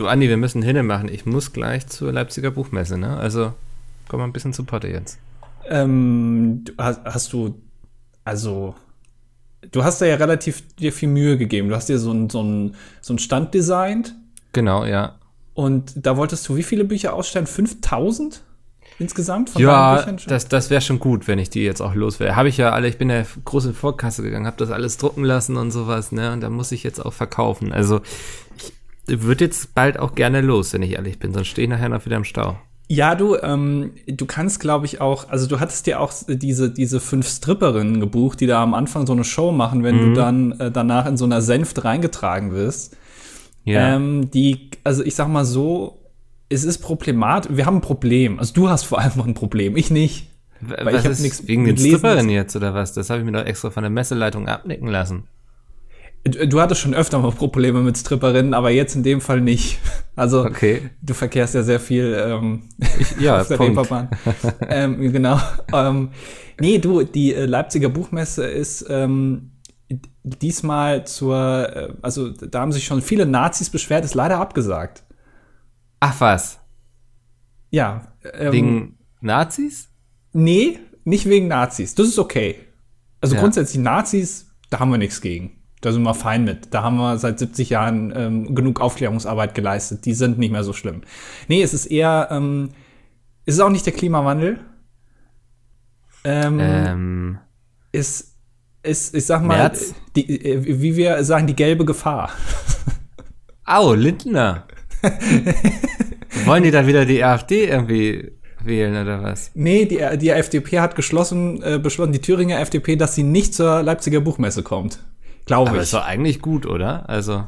Du, Andi, wir müssen hinne machen. Ich muss gleich zur Leipziger Buchmesse, ne? Also, komm mal ein bisschen zu Potte jetzt. Ähm, hast, hast du, also, du hast da ja relativ dir viel Mühe gegeben. Du hast dir so ein, so ein, so ein Stand designt. Genau, ja. Und da wolltest du wie viele Bücher ausstellen? 5000 insgesamt? Von ja, das, das wäre schon gut, wenn ich die jetzt auch los wäre. Habe ich ja alle, ich bin ja groß in Vorkasse gegangen, habe das alles drucken lassen und sowas, ne? Und da muss ich jetzt auch verkaufen. Also, ich würde jetzt bald auch gerne los, wenn ich ehrlich bin, sonst stehe ich nachher noch wieder im Stau. Ja, du, ähm, du kannst, glaube ich, auch, also du hattest dir auch diese, diese fünf Stripperinnen gebucht, die da am Anfang so eine Show machen, wenn mhm. du dann äh, danach in so einer Senft reingetragen wirst. Ja. Ähm, die, also ich sag mal so, es ist problematisch. Wir haben ein Problem. Also du hast vor allem noch ein Problem, ich nicht. Weil was ich ist wegen den Stripperinnen jetzt oder was? Das habe ich mir doch extra von der Messeleitung abnicken lassen. Du hattest schon öfter mal Probleme mit Stripperinnen, aber jetzt in dem Fall nicht. Also okay. du verkehrst ja sehr viel ähm, ich, ja, auf der Punkt. Reeperbahn. ähm, genau. Ähm, nee, du, die äh, Leipziger Buchmesse ist ähm, diesmal zur, äh, also da haben sich schon viele Nazis beschwert, ist leider abgesagt. Ach was? Ja. Ähm, wegen Nazis? Nee, nicht wegen Nazis. Das ist okay. Also ja. grundsätzlich Nazis, da haben wir nichts gegen. Da sind wir fein mit. Da haben wir seit 70 Jahren ähm, genug Aufklärungsarbeit geleistet. Die sind nicht mehr so schlimm. Nee, es ist eher, ähm, es ist auch nicht der Klimawandel. Ähm, ähm ist, ist, ich sag mal, die, äh, wie wir sagen, die gelbe Gefahr. Au, Lindner. Wollen die dann wieder die AfD irgendwie wählen oder was? Nee, die, die FDP hat geschlossen, äh, beschlossen, die Thüringer FDP, dass sie nicht zur Leipziger Buchmesse kommt. Glaube ich. Aber ist doch eigentlich gut, oder? Also.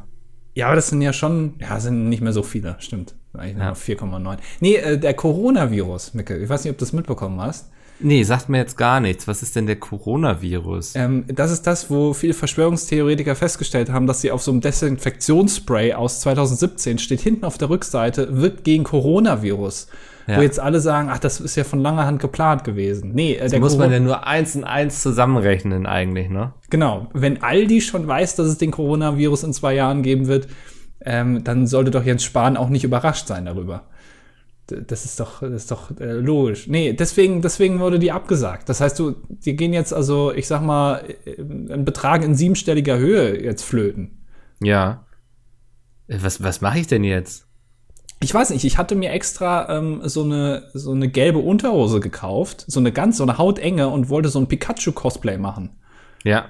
Ja, aber das sind ja schon, ja, sind nicht mehr so viele, stimmt. Eigentlich ja. 4,9. Nee, äh, der Coronavirus, Micke, ich weiß nicht, ob du das mitbekommen hast. Nee, sagt mir jetzt gar nichts. Was ist denn der Coronavirus? Ähm, das ist das, wo viele Verschwörungstheoretiker festgestellt haben, dass sie auf so einem Desinfektionsspray aus 2017 steht hinten auf der Rückseite, wirkt gegen Coronavirus. Ja. Wo jetzt alle sagen, ach, das ist ja von langer Hand geplant gewesen. Nee, äh, der muss man ja nur eins und eins zusammenrechnen eigentlich, ne? Genau. Wenn Aldi schon weiß, dass es den Coronavirus in zwei Jahren geben wird, ähm, dann sollte doch Jens Spahn auch nicht überrascht sein darüber. Das ist doch, das ist doch äh, logisch. Nee, deswegen, deswegen wurde die abgesagt. Das heißt, du, die gehen jetzt also, ich sag mal, äh, ein Betrag in siebenstelliger Höhe jetzt flöten. Ja. Was, was mache ich denn jetzt? Ich weiß nicht, ich hatte mir extra ähm, so eine so eine gelbe Unterhose gekauft, so eine ganz so eine hautenge und wollte so ein Pikachu Cosplay machen. Ja.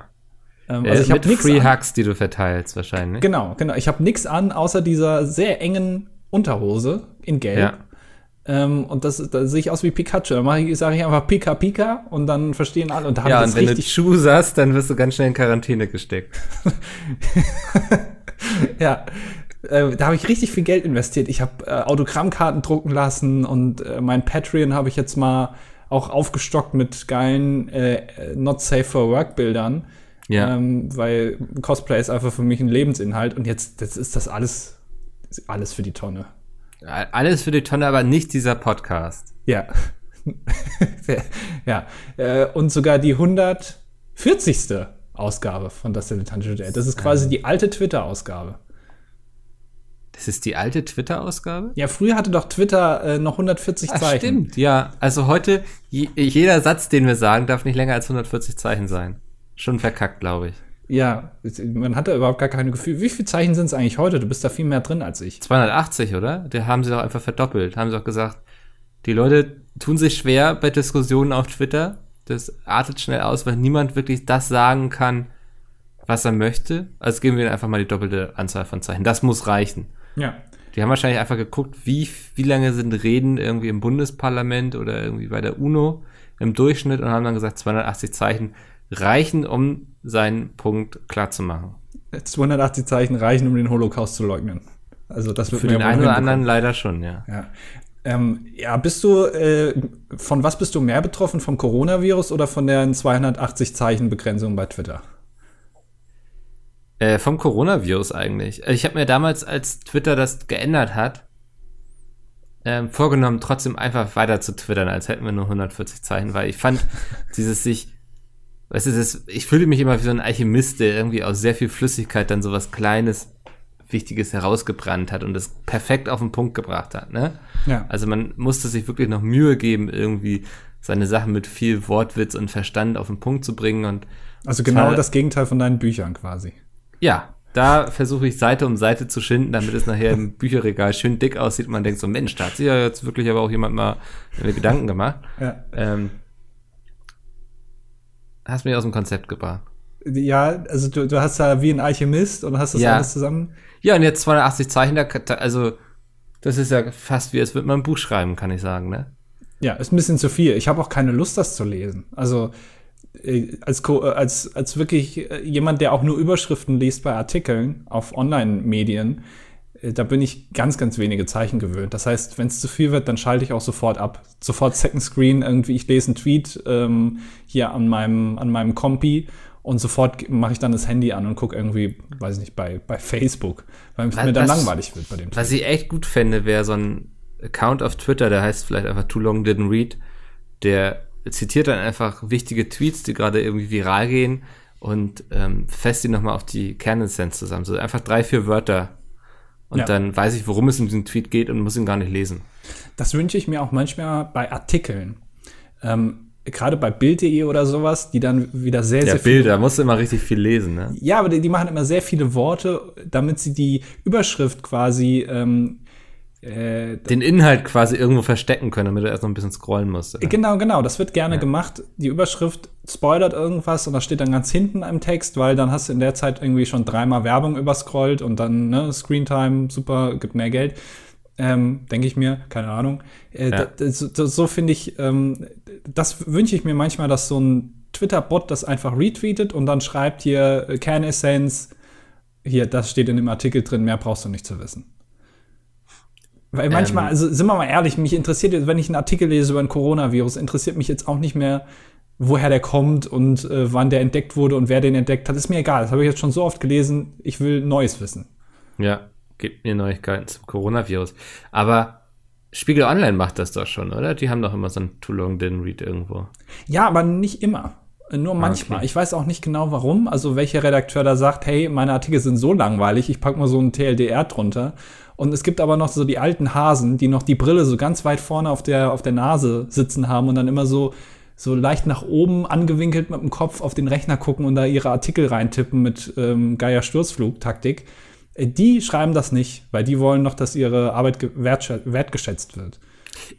Ähm, also äh, ich habe nichts Free an. Hugs, die du verteilst wahrscheinlich. Genau, genau. Ich habe nichts an außer dieser sehr engen Unterhose in Gelb. Ja. Ähm, und das, da sehe ich aus wie Pikachu. Dann ich, sage ich einfach Pika Pika und dann verstehen alle. Und da ja, und wenn du Schuh hast, dann wirst du ganz schnell in Quarantäne gesteckt. ja, äh, da habe ich richtig viel Geld investiert. Ich habe äh, Autogrammkarten drucken lassen und äh, mein Patreon habe ich jetzt mal auch aufgestockt mit geilen äh, Not Safe for Work Bildern. Ja. Ähm, weil Cosplay ist einfach für mich ein Lebensinhalt und jetzt, jetzt ist das alles, alles für die Tonne. Alles für die Tonne, aber nicht dieser Podcast. Ja. ja. Äh, und sogar die 140. Ausgabe von Das Dilettantische Duell. Das ist quasi die alte Twitter-Ausgabe. Das ist die alte Twitter-Ausgabe? Ja, früher hatte doch Twitter äh, noch 140 Ach, Zeichen. Stimmt, ja. Also heute, jeder Satz, den wir sagen, darf nicht länger als 140 Zeichen sein. Schon verkackt, glaube ich. Ja, man hat da überhaupt gar keine Gefühl. Wie viele Zeichen sind es eigentlich heute? Du bist da viel mehr drin als ich. 280, oder? Der haben sie doch einfach verdoppelt. Haben sie doch gesagt, die Leute tun sich schwer bei Diskussionen auf Twitter. Das artet schnell aus, weil niemand wirklich das sagen kann, was er möchte. Also geben wir einfach mal die doppelte Anzahl von Zeichen. Das muss reichen. Ja. Die haben wahrscheinlich einfach geguckt, wie, wie lange sind Reden irgendwie im Bundesparlament oder irgendwie bei der UNO im Durchschnitt und haben dann gesagt, 280 Zeichen reichen, um seinen Punkt klar zu machen. 280 Zeichen reichen, um den Holocaust zu leugnen. Also das wird für den einen oder anderen leider schon, ja. Ja, ähm, ja bist du äh, von was bist du mehr betroffen, vom Coronavirus oder von der 280 Zeichen Begrenzung bei Twitter? Äh, vom Coronavirus eigentlich. Also ich habe mir damals, als Twitter das geändert hat, ähm, vorgenommen, trotzdem einfach weiter zu twittern, als hätten wir nur 140 Zeichen, weil ich fand dieses sich, weißt du, das, ich fühlte mich immer wie so ein Alchemist, der irgendwie aus sehr viel Flüssigkeit dann sowas Kleines Wichtiges herausgebrannt hat und es perfekt auf den Punkt gebracht hat. Ne? Ja. Also man musste sich wirklich noch Mühe geben, irgendwie seine Sachen mit viel Wortwitz und Verstand auf den Punkt zu bringen. Und Also genau das Gegenteil von deinen Büchern quasi. Ja, da versuche ich Seite um Seite zu schinden, damit es nachher im Bücherregal schön dick aussieht. Man denkt so, Mensch, da hat sich ja jetzt wirklich aber auch jemand mal Gedanken gemacht. Ja. Ähm, hast mich aus dem Konzept gebracht. Ja, also du, du hast da wie ein Alchemist und hast das Ja. alles zusammen. Ja, und jetzt 280 Zeichen, da, also das ist ja fast wie, als würde man ein Buch schreiben, kann ich sagen, ne? Ja, ist ein bisschen zu viel. Ich habe auch keine Lust, das zu lesen. Also als, Ko- äh, als, als wirklich äh, jemand, der auch nur Überschriften liest bei Artikeln auf Online-Medien, äh, da bin ich ganz, ganz wenige Zeichen gewöhnt. Das heißt, wenn es zu viel wird, dann schalte ich auch sofort ab. Sofort Second Screen, irgendwie, ich lese einen Tweet ähm, hier an meinem, an meinem Kompi und sofort mache ich dann das Handy an und gucke irgendwie, weiß ich nicht, bei, bei Facebook, weil es mir dann langweilig wird bei dem Was ich echt gut fände, wäre so ein Account auf Twitter, der heißt vielleicht einfach Too Long Didn't Read, der zitiert dann einfach wichtige Tweets, die gerade irgendwie viral gehen und ähm, fasst die nochmal auf die Kernessenz zusammen. So einfach drei, vier Wörter. Und Ja. dann weiß ich, worum es in diesem Tweet geht und muss ihn gar nicht lesen. Das wünsche ich mir auch manchmal bei Artikeln. Ähm, Gerade bei Bild.de oder sowas, die dann wieder sehr, Ja, sehr viel. Bilder, musst du immer richtig viel lesen, ne? Ja, aber die, die machen immer sehr viele Worte, damit sie die Überschrift quasi ähm, äh, Den Inhalt quasi irgendwo verstecken können, damit du erst noch ein bisschen scrollen musst. oder? Genau, genau, das wird gerne gemacht. Die Überschrift spoilert irgendwas und das steht dann ganz hinten im Text, weil dann hast du in der Zeit irgendwie schon dreimal Werbung überscrollt und dann ne, Screentime, super, gibt mehr Geld. Ähm, Denke ich mir, keine Ahnung. Äh, Ja. so so, finde ich, ähm, das wünsche ich mir manchmal, dass so ein Twitter-Bot das einfach retweetet und dann schreibt hier äh, Kernessenz, hier, das steht in dem Artikel drin, mehr brauchst du nicht zu wissen. Weil manchmal, Ähm. also sind wir mal ehrlich, mich interessiert jetzt, wenn ich einen Artikel lese über ein Coronavirus, interessiert mich jetzt auch nicht mehr, woher der kommt und äh, wann der entdeckt wurde und wer den entdeckt hat. Ist mir egal. Das habe ich jetzt schon so oft gelesen. Ich will Neues wissen. Ja, gibt mir Neuigkeiten zum Coronavirus. Aber Spiegel Online macht das doch schon, oder? Die haben doch immer so ein Too Long Didn't Read irgendwo. Ja, aber nicht immer. Nur manchmal. okay. Ich weiß auch nicht genau warum. Also welcher Redakteur da sagt, hey, meine Artikel sind so langweilig, ich pack mal so ein TLDR drunter. Und es gibt aber noch so die alten Hasen, die noch die Brille so ganz weit vorne auf der, auf der Nase sitzen haben und dann immer so, so leicht nach oben angewinkelt mit dem Kopf auf den Rechner gucken und da ihre Artikel reintippen mit ähm, geier Sturzflug-Taktik. Äh, Die schreiben das nicht, weil die wollen noch, dass ihre Arbeit wertgeschätzt wird.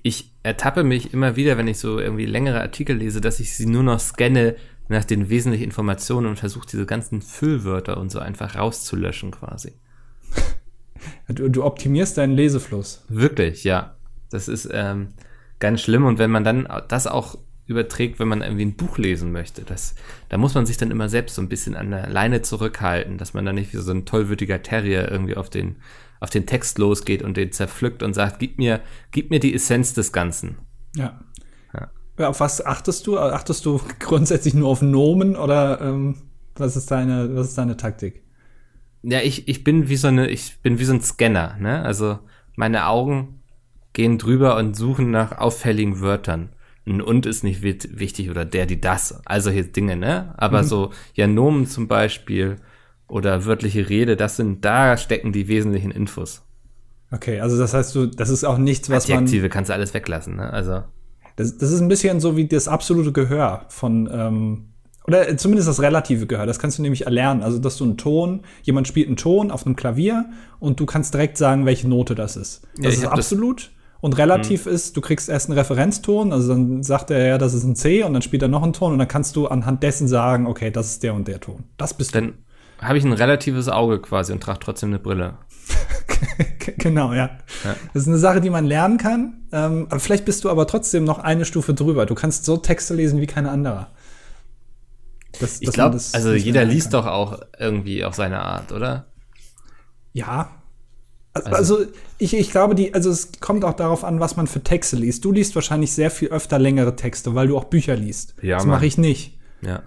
Ich ertappe mich immer wieder, wenn ich so irgendwie längere Artikel lese, dass ich sie nur noch scanne nach den wesentlichen Informationen und versuche diese ganzen Füllwörter und so einfach rauszulöschen quasi. Du, du optimierst deinen Lesefluss. Wirklich, ja. Das ist ähm, ganz schlimm. Und wenn man dann das auch überträgt, wenn man irgendwie ein Buch lesen möchte, das, da muss man sich dann immer selbst so ein bisschen an der Leine zurückhalten, dass man dann nicht wie so ein tollwütiger Terrier irgendwie auf den, auf den Text losgeht und den zerpflückt und sagt, gib mir, gib mir die Essenz des Ganzen. Ja. Ja. Ja, Auf was achtest du? Achtest du grundsätzlich nur auf Nomen oder ähm, was ist deine, was ist deine Taktik? Ja, ich, ich bin wie so eine, ich bin wie so ein Scanner, ne? Also meine Augen gehen drüber und suchen nach auffälligen Wörtern. Ein und ist nicht wichtig oder der, die, das. Also hier Dinge, ne? Aber so, ja, Nomen zum Beispiel oder wörtliche Rede, das sind, da stecken die wesentlichen Infos. Okay, also das heißt du, das ist auch nichts, was man. Adjektive kannst du alles weglassen, ne? Also, Das, das ist ein bisschen so wie das absolute Gehör von, ähm, oder zumindest das relative Gehör. Das kannst du nämlich erlernen. Also, dass du einen Ton, jemand spielt einen Ton auf einem Klavier und du kannst direkt sagen, welche Note das ist. Ja, Das ich ist hab das- absolut. Und relativ ist, du kriegst erst einen Referenzton, also dann sagt er ja, das ist ein C und dann spielt er noch einen Ton und dann kannst du anhand dessen sagen, okay, das ist der und der Ton. Das bist dann habe ich ein relatives Auge quasi und trage trotzdem eine Brille. genau, ja. Das ist eine Sache, die man lernen kann. Ähm, aber vielleicht bist du aber trotzdem noch eine Stufe drüber. Du kannst so Texte lesen wie kein anderer. Das- Ich dass man glaube, das also jeder liest kann. doch auch irgendwie auf seine Art, oder? Ja. Also, also ich, ich glaube, die, also es kommt auch darauf an, was man für Texte liest. Du liest wahrscheinlich sehr viel öfter längere Texte, weil du auch Bücher liest. Ja, das mache ich nicht. Ja.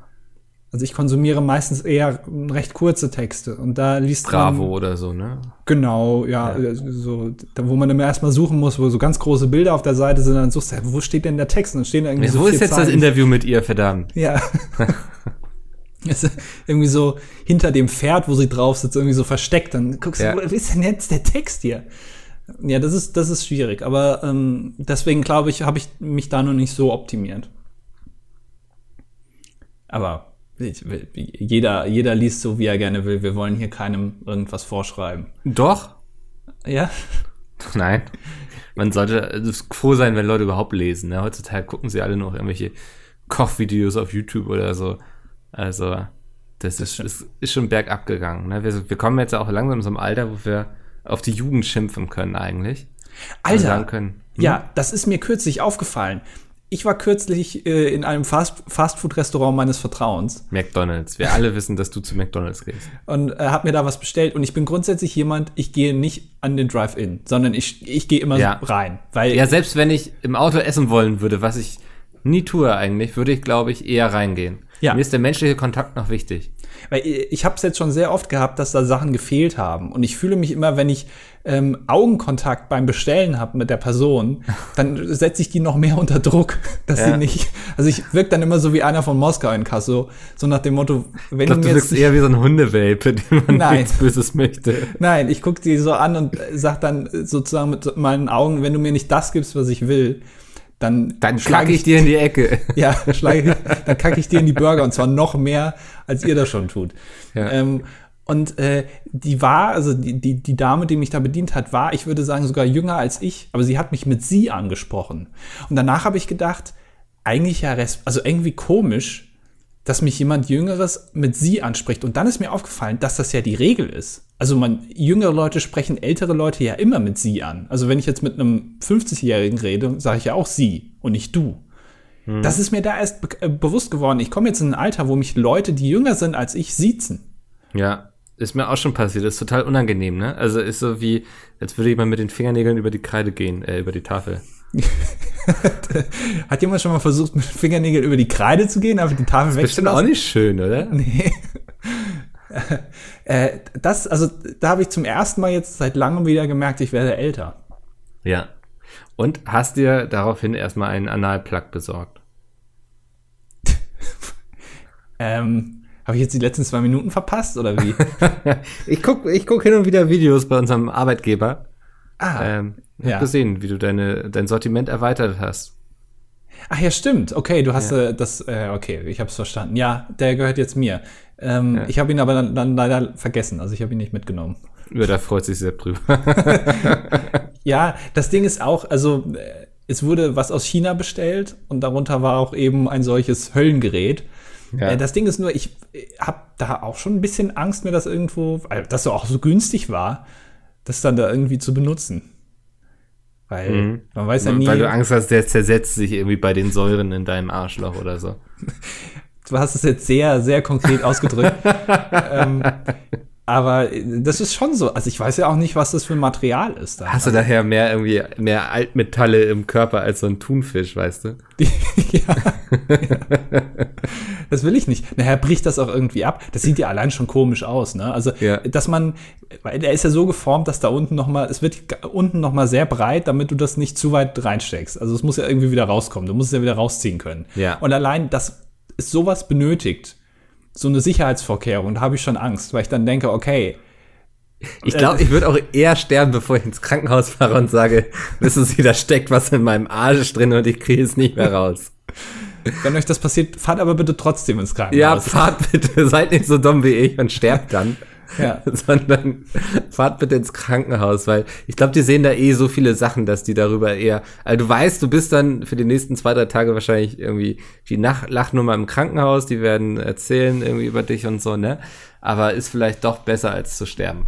Also ich konsumiere meistens eher recht kurze Texte und da liest Bravo man oder so, ne? genau, ja, Ja. so da, wo man immer erstmal suchen muss, wo so ganz große Bilder auf der Seite sind, dann suchst du, wo steht denn der Text? Und dann stehen da irgendwie so Wo ist jetzt das Zeilen. Interview mit ihr, verdammt? Ja. Ist irgendwie so hinter dem Pferd, wo sie drauf sitzt, irgendwie so versteckt. Dann guckst Ja. du, wo ist denn jetzt der Text hier? Ja, das ist, das ist schwierig. Aber ähm, deswegen glaube ich, habe ich mich da noch nicht so optimiert. Aber ich, jeder, jeder liest so, wie er gerne will. Wir wollen hier keinem irgendwas vorschreiben. Doch? Ja? Nein. Man sollte also froh sein, wenn Leute überhaupt lesen. Ne? Heutzutage gucken sie alle noch irgendwelche Kochvideos auf YouTube oder so. Also, das, ist, ist, ist schon bergab gegangen. Ne? Wir, wir kommen jetzt auch langsam zum Alter, wo wir auf die Jugend schimpfen können eigentlich. Alter, können, hm, Ja, das ist mir kürzlich aufgefallen. Ich war kürzlich äh, in einem Fast Fastfood-Restaurant meines Vertrauens McDonalds. Wir alle wissen, dass du zu McDonalds gehst. und äh, habe mir da was bestellt. Und ich bin grundsätzlich jemand, ich gehe nicht an den Drive-In, sondern ich, ich gehe immer Ja. rein. Weil Ja, selbst wenn ich im Auto essen wollen würde, was ich nie tue eigentlich, würde ich, glaube ich, eher reingehen. Ja. Mir ist der menschliche Kontakt noch wichtig. Weil ich habe es jetzt schon sehr oft gehabt, dass da Sachen gefehlt haben. Und ich fühle mich immer, wenn ich ähm, Augenkontakt beim Bestellen habe mit der Person, dann setze ich die noch mehr unter Druck, dass Ja. sie nicht. Also ich wirke dann immer so wie einer von Moskau in Kasso, so nach dem Motto, wenn Ich glaube, du du wirkst eher wie so ein Hundewelpe, dem man Nein. nichts Böses möchte. Nein, ich gucke die so an und sag dann sozusagen mit meinen Augen, wenn du mir nicht das gibst, was ich will, dann, Dann schlag kacke ich dir in die Ecke. Ja, schlage, dann kacke ich dir in die Burger und zwar noch mehr, als ihr das schon tut. Ja. Ähm, und äh, die war, also die, die, die Dame, die mich da bedient hat, war, ich würde sagen, sogar jünger als ich, aber sie hat mich mit sie angesprochen. Und danach habe ich gedacht, eigentlich ja, also irgendwie komisch, dass mich jemand Jüngeres mit sie anspricht. Und dann ist mir aufgefallen, dass das ja die Regel ist. Also man, jüngere Leute sprechen ältere Leute ja immer mit sie an. Also wenn ich jetzt mit einem 50-Jährigen rede, sage ich ja auch sie und nicht du. Das ist mir da erst be äh, bewusst geworden. Ich komme jetzt in ein Alter, wo mich Leute, die jünger sind als ich, siezen. Ja, ist mir auch schon passiert. Das ist total unangenehm, ne? Also ist so wie, als würde jemand mit den Fingernägeln über die Kreide gehen, äh, über die Tafel. Hat jemand schon mal versucht, mit Fingernägeln über die Kreide zu gehen, einfach die Tafel Bestimmt auch wegzulassen? nicht schön, oder? Nee. äh, das, also da habe ich zum ersten Mal jetzt seit langem wieder gemerkt, ich werde älter. Ja. Und hast dir daraufhin erstmal einen Analplug besorgt. Ähm, habe ich jetzt die letzten zwei Minuten verpasst oder wie? ich guck, ich guck hin und wieder Videos bei unserem Arbeitgeber. ah, Ähm, ja. hab gesehen, wie du deine, dein Sortiment erweitert hast. ach ja, stimmt. Okay, du hast äh, das, äh, okay, ich habe es verstanden. Ja, der gehört jetzt mir. Ähm, Ich habe ihn aber dann, dann leider vergessen, also ich habe ihn nicht mitgenommen. Über da freut sich sehr drüber. Ja, das Ding ist auch, also äh, es wurde was aus China bestellt und darunter war auch eben ein solches Höllengerät. Ja. Äh, das Ding ist nur, ich habe da auch schon ein bisschen Angst, mir das irgendwo, weil das so auch so günstig war, das dann da irgendwie zu benutzen. Weil man weiß ja nie, Mhm. Weil du Angst hast, der zersetzt sich irgendwie bei den Säuren in deinem Arschloch oder so. du hast es jetzt sehr, sehr konkret ausgedrückt. ähm, aber das ist schon so. Also ich weiß ja auch nicht, was das für ein Material ist. Da. Hast du daher mehr irgendwie mehr Altmetalle im Körper als so ein Thunfisch, weißt du? ja. Das will ich nicht. Nachher bricht das auch irgendwie ab. Das sieht ja allein schon komisch aus, ne? Also, Ja. dass man, weil der ist ja so geformt, dass da unten noch mal, es wird unten noch mal sehr breit, damit du das nicht zu weit reinsteckst. Also, es muss ja irgendwie wieder rauskommen. Du musst es ja wieder rausziehen können. Ja. Und allein, dass es sowas benötigt, so eine Sicherheitsvorkehrung, da habe ich schon Angst, weil ich dann denke, okay, Ich glaube, ich würde auch eher sterben, bevor ich ins Krankenhaus fahre und sage, wissen Sie, da steckt was in meinem Arsch drin und ich kriege es nicht mehr raus. wenn euch das passiert, fahrt aber bitte trotzdem ins Ja, Krankenhaus. fahrt bitte, seid nicht so dumm wie ich und sterbt dann. Ja. sondern fahrt bitte ins Krankenhaus, weil ich glaube, die sehen da eh so viele Sachen, dass die darüber eher, also du weißt, du bist dann für die nächsten zwei, drei Tage wahrscheinlich irgendwie die Nach Lachnummer im Krankenhaus, die werden erzählen irgendwie über dich und so, ne? Aber ist vielleicht doch besser als zu sterben.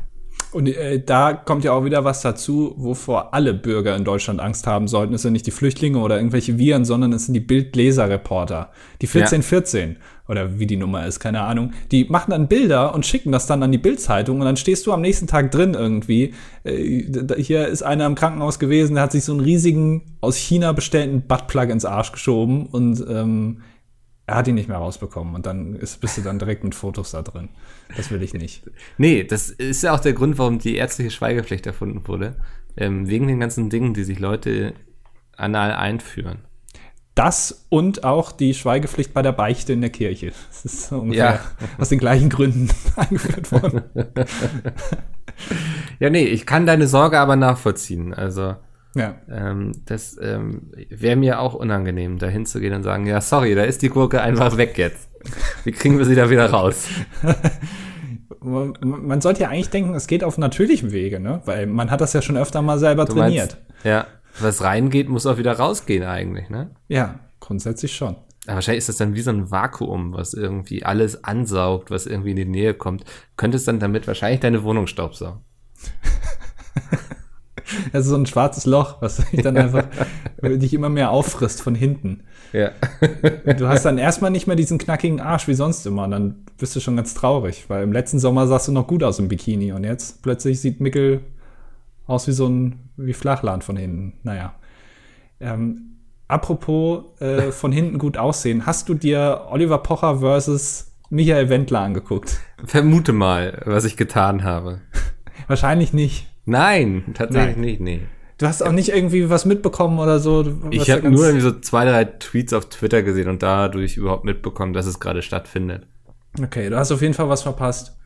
Und äh, da kommt ja auch wieder was dazu, wovor alle Bürger in Deutschland Angst haben sollten. Es sind nicht die Flüchtlinge oder irgendwelche Viren, sondern es sind die Bildleser-Reporter. Die 1414 oder wie die Nummer ist, keine Ahnung. Die machen dann Bilder und schicken das dann an die Bildzeitung und dann stehst du am nächsten Tag drin irgendwie. Äh, hier ist einer im Krankenhaus gewesen, der hat sich so einen riesigen aus China bestellten Buttplug ins Arsch geschoben und ähm, er hat ihn nicht mehr rausbekommen. Und dann ist, bist du dann direkt mit Fotos da drin. Das will ich nicht. Nee, das ist ja auch der Grund, warum die ärztliche Schweigepflicht erfunden wurde. Ähm, wegen den ganzen Dingen, die sich Leute anal einführen. Das und auch die Schweigepflicht bei der Beichte in der Kirche. Das ist so ungefähr ja. aus den gleichen Gründen eingeführt worden. ja, nee, ich kann deine Sorge aber nachvollziehen. Also, ja. Ähm, das ähm, wäre mir auch unangenehm, da hinzugehen und sagen, ja, sorry, da ist die Gurke einfach weg jetzt. Wie kriegen wir sie da wieder raus? man sollte ja eigentlich denken, es geht auf natürlichem Wege, ne? Weil man hat das ja schon öfter mal selber du trainiert. Meinst, ja, was reingeht, muss auch wieder rausgehen eigentlich, ne? Ja, grundsätzlich schon. Aber wahrscheinlich ist das dann wie so ein Vakuum, was irgendwie alles ansaugt, was irgendwie in die Nähe kommt. Könntest dann damit wahrscheinlich deine Wohnung staubsaugen. Das ist so ein schwarzes Loch, was dich dann einfach dich immer mehr auffrisst von hinten. Ja. du hast dann erstmal nicht mehr diesen knackigen Arsch wie sonst immer. Und dann bist du schon ganz traurig, weil im letzten Sommer sahst du noch gut aus im Bikini und jetzt plötzlich sieht Mickel aus wie so ein wie Flachland von hinten. Naja. Ähm, apropos äh, von hinten gut aussehen, hast du dir Oliver Pocher versus Michael Wendler angeguckt? Vermute mal, was ich getan habe. Wahrscheinlich nicht. Nein, tatsächlich Nein. nicht, nee. Du hast auch nicht irgendwie was mitbekommen oder so? Ich habe nur irgendwie so zwei, drei Tweets auf Twitter gesehen und dadurch überhaupt mitbekommen, dass es gerade stattfindet. Okay, du hast auf jeden Fall was verpasst.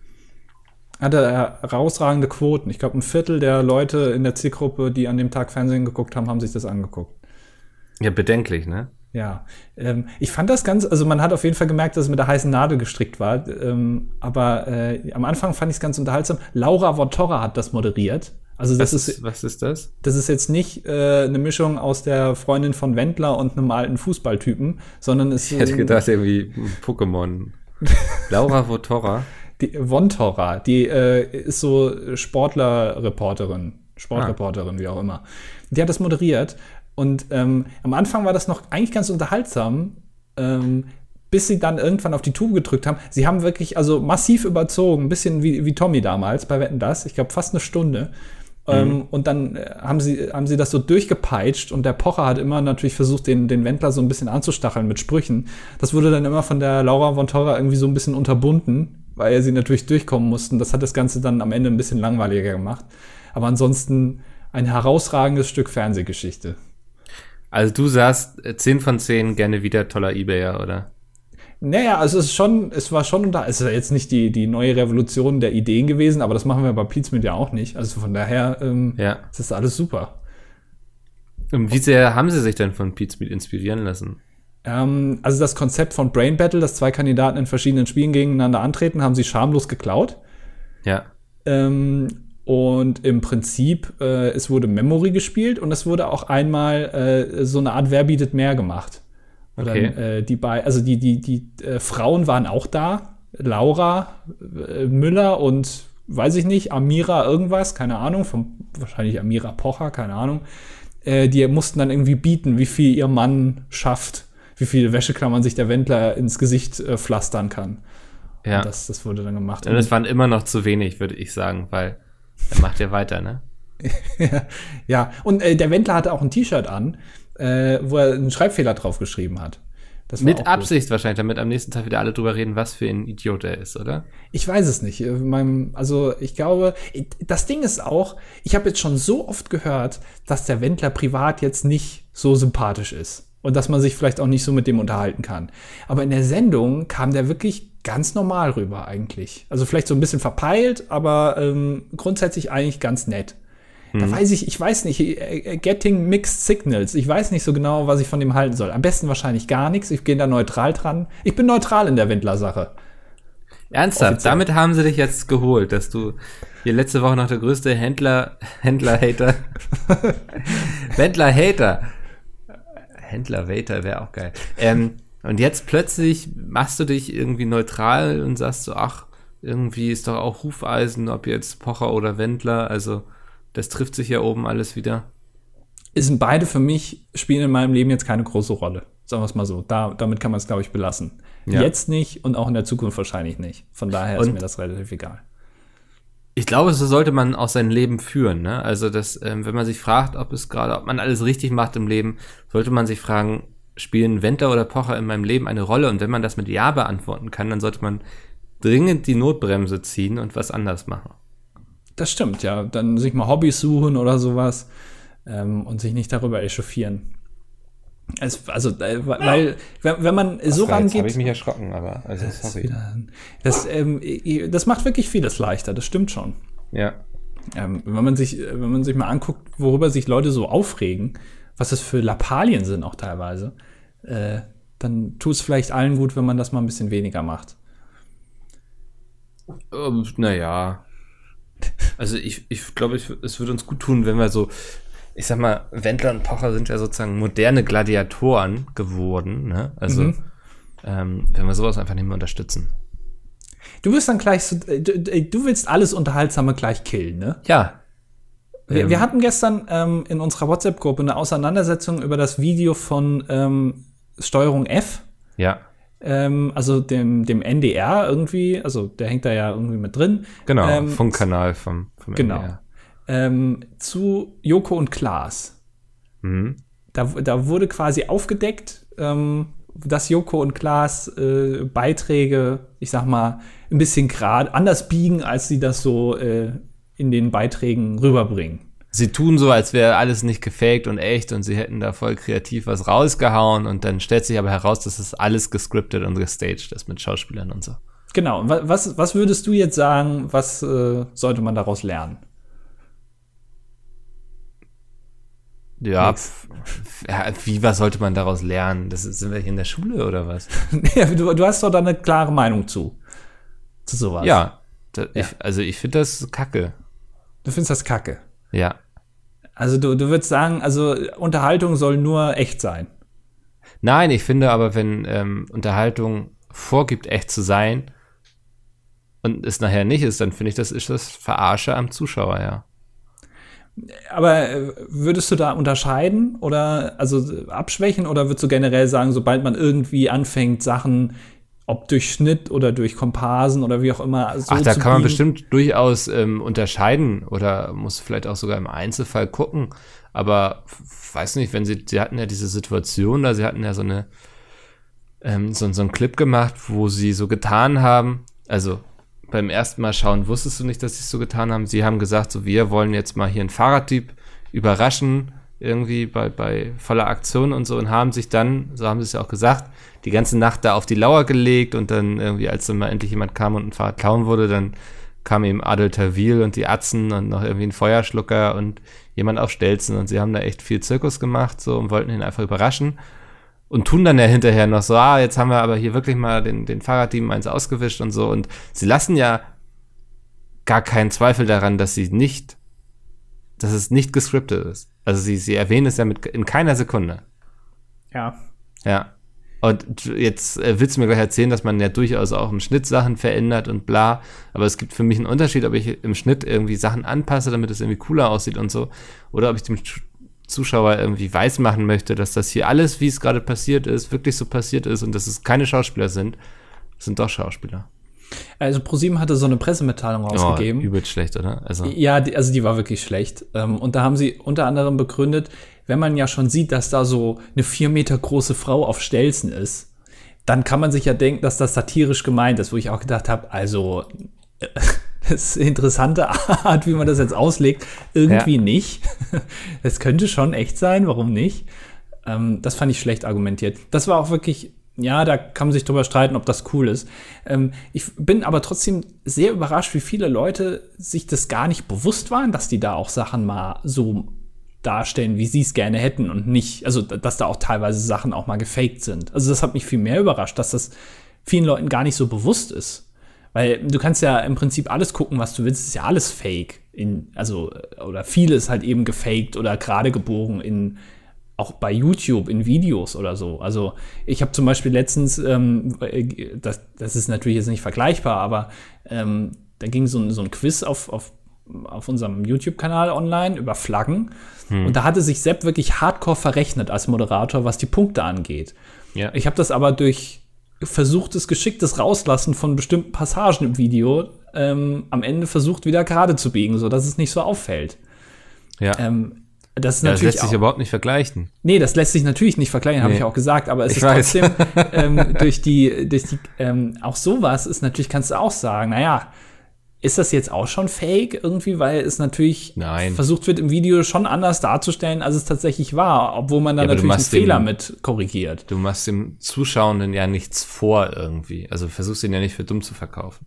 Hatte herausragende Quoten. Ich glaube, ein Viertel der Leute in der Zielgruppe, die an dem Tag Fernsehen geguckt haben, haben sich das angeguckt. Ja, bedenklich, ne? Ja, ähm, ich fand das ganz, also man hat auf jeden Fall gemerkt, dass es mit der heißen Nadel gestrickt war. Ähm, aber äh, am Anfang fand ich es ganz unterhaltsam. Laura Vontora hat das moderiert. Also das was, ist, was ist das? Das ist jetzt nicht äh, eine Mischung aus der Freundin von Wendler und einem alten Fußballtypen, sondern es Ich hätte gedacht, irgendwie Pokémon. Laura Vontora. Die Vontora, die äh, ist so Sportler-Reporterin, Sportreporterin, ah. wie auch immer. Die hat das moderiert und ähm, am Anfang war das noch eigentlich ganz unterhaltsam, ähm, bis sie dann irgendwann auf die Tube gedrückt haben. Sie haben wirklich also massiv überzogen, ein bisschen wie, wie Tommy damals bei Wetten Das. Ich glaube fast eine Stunde. Ähm, mhm. und dann äh, haben sie, haben sie das so durchgepeitscht und der Pocher hat immer natürlich versucht, den, den Wendler so ein bisschen anzustacheln mit Sprüchen. Das wurde dann immer von der Laura von Torra irgendwie so ein bisschen unterbunden, weil sie natürlich durchkommen mussten. Das hat das Ganze dann am Ende ein bisschen langweiliger gemacht. Aber ansonsten ein herausragendes Stück Fernsehgeschichte. Also du sagst 10 von 10 gerne wieder toller Ebayer, oder? Naja, also es ist schon, es war schon da, es ist jetzt nicht die, die neue Revolution der Ideen gewesen, aber das machen wir bei Pizmeet ja auch nicht. Also von daher ähm, ja. ist alles super. Und wie sehr haben Sie sich denn von Pizmeet inspirieren lassen? Ähm, also das Konzept von Brain Battle, dass zwei Kandidaten in verschiedenen Spielen gegeneinander antreten, haben sie schamlos geklaut. Ja. Ähm, und im Prinzip, äh, es wurde Memory gespielt und es wurde auch einmal äh, so eine Art Wer bietet mehr gemacht. Okay. Dann, äh, die bei, also die, die, die äh, Frauen waren auch da. Laura äh, Müller und weiß ich nicht, Amira irgendwas, keine Ahnung, vom, wahrscheinlich Amira Pocher, keine Ahnung. Äh, die mussten dann irgendwie bieten, wie viel ihr Mann schafft, wie viele Wäscheklammern sich der Wendler ins Gesicht äh, pflastern kann. Ja. Und das, das wurde dann gemacht. Und das waren immer noch zu wenig, würde ich sagen, weil er macht ja weiter, ne? ja, und äh, der Wendler hatte auch ein T-Shirt an, äh, wo er einen Schreibfehler drauf geschrieben hat. Mit Absicht gut. wahrscheinlich, damit am nächsten Tag wieder alle drüber reden, was für ein Idiot er ist, oder? Ich weiß es nicht. Äh, also ich glaube, das Ding ist auch, ich habe jetzt schon so oft gehört, dass der Wendler privat jetzt nicht so sympathisch ist. Und dass man sich vielleicht auch nicht so mit dem unterhalten kann. Aber in der Sendung kam der wirklich ganz normal rüber eigentlich. Also vielleicht so ein bisschen verpeilt, aber ähm, grundsätzlich eigentlich ganz nett. Mhm. Da weiß ich, ich weiß nicht, äh, getting mixed signals. Ich weiß nicht so genau, was ich von dem halten soll. Am besten wahrscheinlich gar nichts. Ich gehe da neutral dran. Ich bin neutral in der Wendler-Sache. Ernsthaft, Offiziell. damit haben sie dich jetzt geholt, dass du hier letzte Woche noch der größte Händler, Händler-Hater, Wendler-Hater, Händler-Waiter wäre auch geil. Ähm, und jetzt plötzlich machst du dich irgendwie neutral und sagst so, ach, irgendwie ist doch auch Hufeisen, ob jetzt Pocher oder Wendler, also das trifft sich ja oben alles wieder. Sind beide für mich, spielen in meinem Leben jetzt keine große Rolle. Sagen wir es mal so. Da, damit kann man es, glaube ich, belassen. Ja. Jetzt nicht und auch in der Zukunft wahrscheinlich nicht. Von daher und ist mir das relativ egal. Ich glaube, so sollte man auch sein Leben führen. Ne? Also, dass, ähm, wenn man sich fragt, ob es gerade, ob man alles richtig macht im Leben, sollte man sich fragen, spielen Wendler oder Pocher in meinem Leben eine Rolle? Und wenn man das mit Ja beantworten kann, dann sollte man dringend die Notbremse ziehen und was anders machen. Das stimmt, ja. Dann sich mal Hobbys suchen oder sowas ähm, und sich nicht darüber echauffieren. Es, also, äh, weil, wenn, man so Jetzt habe ich rangeht, mich erschrocken, aber also sorry. das, ähm, das macht wirklich vieles leichter, das stimmt schon. Ja. Ähm, wenn man sich, wenn man sich mal anguckt, worüber sich Leute so aufregen, was das für Lappalien sind auch teilweise, äh, dann tut es vielleicht allen gut, wenn man das mal ein bisschen weniger macht. Ähm, naja. Also ich, ich glaube, es würde uns gut tun, wenn wir so, ich sag mal, Wendler und Pocher sind ja sozusagen moderne Gladiatoren geworden, ne? Also, Mhm. ähm, wenn wir sowas einfach nicht mehr unterstützen. Du wirst dann gleich so, äh, du, äh, du willst alles Unterhaltsame gleich killen, ne? Ja. Wir, Ähm. wir hatten gestern ähm, in unserer WhatsApp-Gruppe eine Auseinandersetzung über das Video von ähm, Steuerung F, Ja. ähm, also dem, dem NDR irgendwie, also der hängt da ja irgendwie mit drin. Genau. Ähm, Funkkanal vom, vom Genau. NDR. Ähm, zu Joko und Klaas. Mhm. Da, da wurde quasi aufgedeckt, ähm, dass Joko und Klaas äh, Beiträge, ich sag mal, ein bisschen grad anders biegen, als sie das so äh, in den Beiträgen rüberbringen. Sie tun so, als wäre alles nicht gefaked und echt und sie hätten da voll kreativ was rausgehauen und dann stellt sich aber heraus, dass es alles gescriptet und gestaged ist mit Schauspielern und so. Genau. Was, was würdest du jetzt sagen, was äh, sollte man daraus lernen? Ja, pf- ja, wie, was sollte man daraus lernen? Das sind wir hier in der Schule oder was? Du, du hast doch da eine klare Meinung zu. Zu sowas. Ja, da, Ja. Ich, also ich finde das kacke. Du findest das kacke. Ja. Also du, du würdest sagen, also Unterhaltung soll nur echt sein. Nein, ich finde aber, wenn ähm, Unterhaltung vorgibt, echt zu sein und es nachher nicht ist, dann finde ich, das ist das Verarsche am Zuschauer, ja. Aber äh, würdest du da unterscheiden oder also abschwächen oder würdest du generell sagen, sobald man irgendwie anfängt, Sachen, ob durch Schnitt oder durch Komparsen oder wie auch immer, so Ach, da kann man biegen? bestimmt durchaus ähm, unterscheiden oder muss vielleicht auch sogar im Einzelfall gucken. Aber weiß nicht, wenn sie, sie hatten ja diese Situation da, sie hatten ja so eine, ähm, so, so einen Clip gemacht, wo sie so getan haben, also beim ersten Mal schauen wusstest du nicht, dass sie es so getan haben. Sie haben gesagt, so wir wollen jetzt mal hier einen Fahrraddieb überraschen, irgendwie bei, bei voller Aktion und so und haben sich dann, so haben sie es ja auch gesagt, die ganze Nacht da auf die Lauer gelegt und dann irgendwie, als dann mal endlich jemand kam und ein Fahrrad klauen wurde, dann kam eben Adel Tawil und die Atzen und noch irgendwie ein Feuerschlucker und jemand auf Stelzen und sie haben da echt viel Zirkus gemacht so und wollten ihn einfach überraschen und tun dann ja hinterher noch so, ah, jetzt haben wir aber hier wirklich mal den, den Fahrraddieben eins ausgewischt und so und sie lassen ja gar keinen Zweifel daran, dass sie nicht, dass es nicht gescriptet ist. Also sie, sie erwähnen es ja mit, in keiner Sekunde. Ja. Ja. Und jetzt äh, willst du mir gleich erzählen, dass man ja durchaus auch im Schnitt Sachen verändert und bla. Aber es gibt für mich einen Unterschied, ob ich im Schnitt irgendwie Sachen anpasse, damit es irgendwie cooler aussieht und so. Oder ob ich dem Zuschauer irgendwie weiß machen möchte, dass das hier alles, wie es gerade passiert ist, wirklich so passiert ist und dass es keine Schauspieler sind. Sind doch Schauspieler. Also ProSieben hatte so eine Pressemitteilung rausgegeben. Oh, übelst schlecht, oder? Also, Ja, die, also die war wirklich schlecht. Ähm, und da haben sie unter anderem begründet, wenn man ja schon sieht, dass da so eine vier Meter große Frau auf Stelzen ist, dann kann man sich ja denken, dass das satirisch gemeint ist, wo ich auch gedacht habe, also äh, ist eine interessante Art, wie man das jetzt auslegt, irgendwie Ja. nicht. Es könnte schon echt sein, warum nicht? Ähm, das fand ich schlecht argumentiert. Das war auch wirklich, ja, da kann man sich drüber streiten, ob das cool ist. Ähm, ich bin aber trotzdem sehr überrascht, wie viele Leute sich das gar nicht bewusst waren, dass die da auch Sachen mal so darstellen, wie sie es gerne hätten und nicht, also dass da auch teilweise Sachen auch mal gefaked sind. Also das hat mich viel mehr überrascht, dass das vielen Leuten gar nicht so bewusst ist. Weil du kannst ja im Prinzip alles gucken, was du willst, ist ja alles fake. In, also, oder vieles halt eben gefaked oder gerade gebogen in auch bei YouTube in Videos oder so. Also ich habe zum Beispiel letztens, ähm, äh, das, das ist natürlich jetzt nicht vergleichbar, aber ähm, da ging so ein, so ein Quiz auf, auf, auf unserem YouTube-Kanal online über Flaggen. Und da hatte sich Sepp wirklich hardcore verrechnet als Moderator, was die Punkte angeht. ja. Ich habe das aber durch versuchtes, geschicktes Rauslassen von bestimmten Passagen im Video ähm, am Ende versucht, wieder gerade zu biegen, sodass es nicht so auffällt. ja. Ähm, das ist ja, das lässt sich auch, überhaupt nicht vergleichen. Nee, das lässt sich natürlich nicht vergleichen, habe Nee. ich auch gesagt, aber es Ich ist weiß. trotzdem ähm, durch die, durch die, ähm, auch sowas ist natürlich, kannst du auch sagen, naja, ist das jetzt auch schon fake irgendwie, weil es natürlich Nein. versucht wird, im Video schon anders darzustellen, als es tatsächlich war, obwohl man dann Ja, natürlich einen Fehler mit korrigiert. Du machst dem Zuschauenden ja nichts vor irgendwie. Also versuchst ihn ja nicht für dumm zu verkaufen.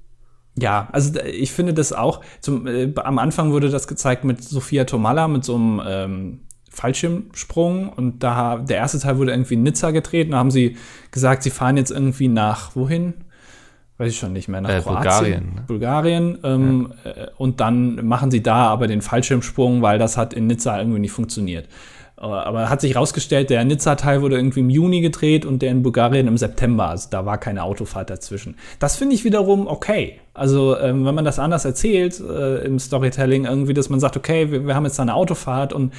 Ja, also da- ich finde das auch, zum, äh, am Anfang wurde das gezeigt mit Sophia Tomalla, mit so einem ähm, Fallschirmsprung und da der erste Teil wurde irgendwie in Nizza gedreht und da haben sie gesagt, sie fahren jetzt irgendwie nach wohin? Weiß ich schon nicht mehr, nach Äh, Kroatien. Bulgarien, ne? Bulgarien. Ähm, äh, und dann machen sie da aber den Fallschirmsprung, weil das hat in Nizza irgendwie nicht funktioniert. Äh, Aber hat sich rausgestellt, der Nizza-Teil wurde irgendwie im Juni gedreht und der in Bulgarien im September. Also da war keine Autofahrt dazwischen. Das finde ich wiederum okay. Also ähm, wenn man das anders erzählt äh, im Storytelling, irgendwie, dass man sagt, okay, wir, wir haben jetzt da eine Autofahrt und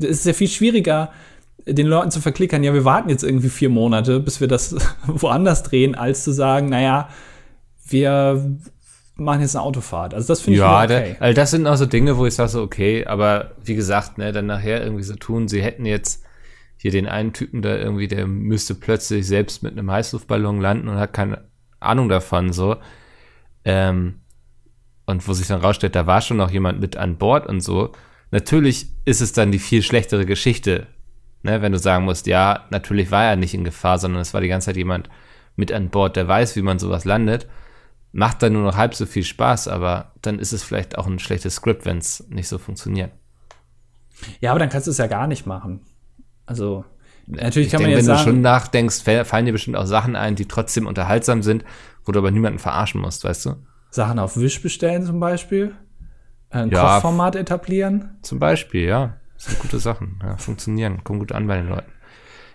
es ist ja viel schwieriger, den Leuten zu verklickern, ja, wir warten jetzt irgendwie vier Monate, bis wir das woanders drehen, als zu sagen, naja, wir machen jetzt eine Autofahrt. Also das finde ich Ja, okay. da, also das sind auch so Dinge, wo ich sage so, okay, aber wie gesagt, ne, dann nachher irgendwie so tun, sie hätten jetzt hier den einen Typen da irgendwie, der müsste plötzlich selbst mit einem Heißluftballon landen und hat keine Ahnung davon, so. Ähm, und wo sich dann rausstellt, da war schon noch jemand mit an Bord und so. Natürlich ist es dann die viel schlechtere Geschichte, ne, wenn du sagen musst, ja, natürlich war er nicht in Gefahr, sondern es war die ganze Zeit jemand mit an Bord, der weiß, wie man sowas landet macht dann nur noch halb so viel Spaß, aber dann ist es vielleicht auch ein schlechtes Skript, wenn es nicht so funktioniert. Ja, aber dann kannst du es ja gar nicht machen. Also, natürlich Ich kann man denke, jetzt wenn du schon nachdenkst, fallen dir bestimmt auch Sachen ein, die trotzdem unterhaltsam sind, wo du aber niemanden verarschen musst, weißt du? Sachen auf Wish bestellen zum Beispiel, ein Ja. Kochformat etablieren. Zum Beispiel, ja. Das sind gute Sachen, ja, funktionieren, kommen gut an bei den Leuten.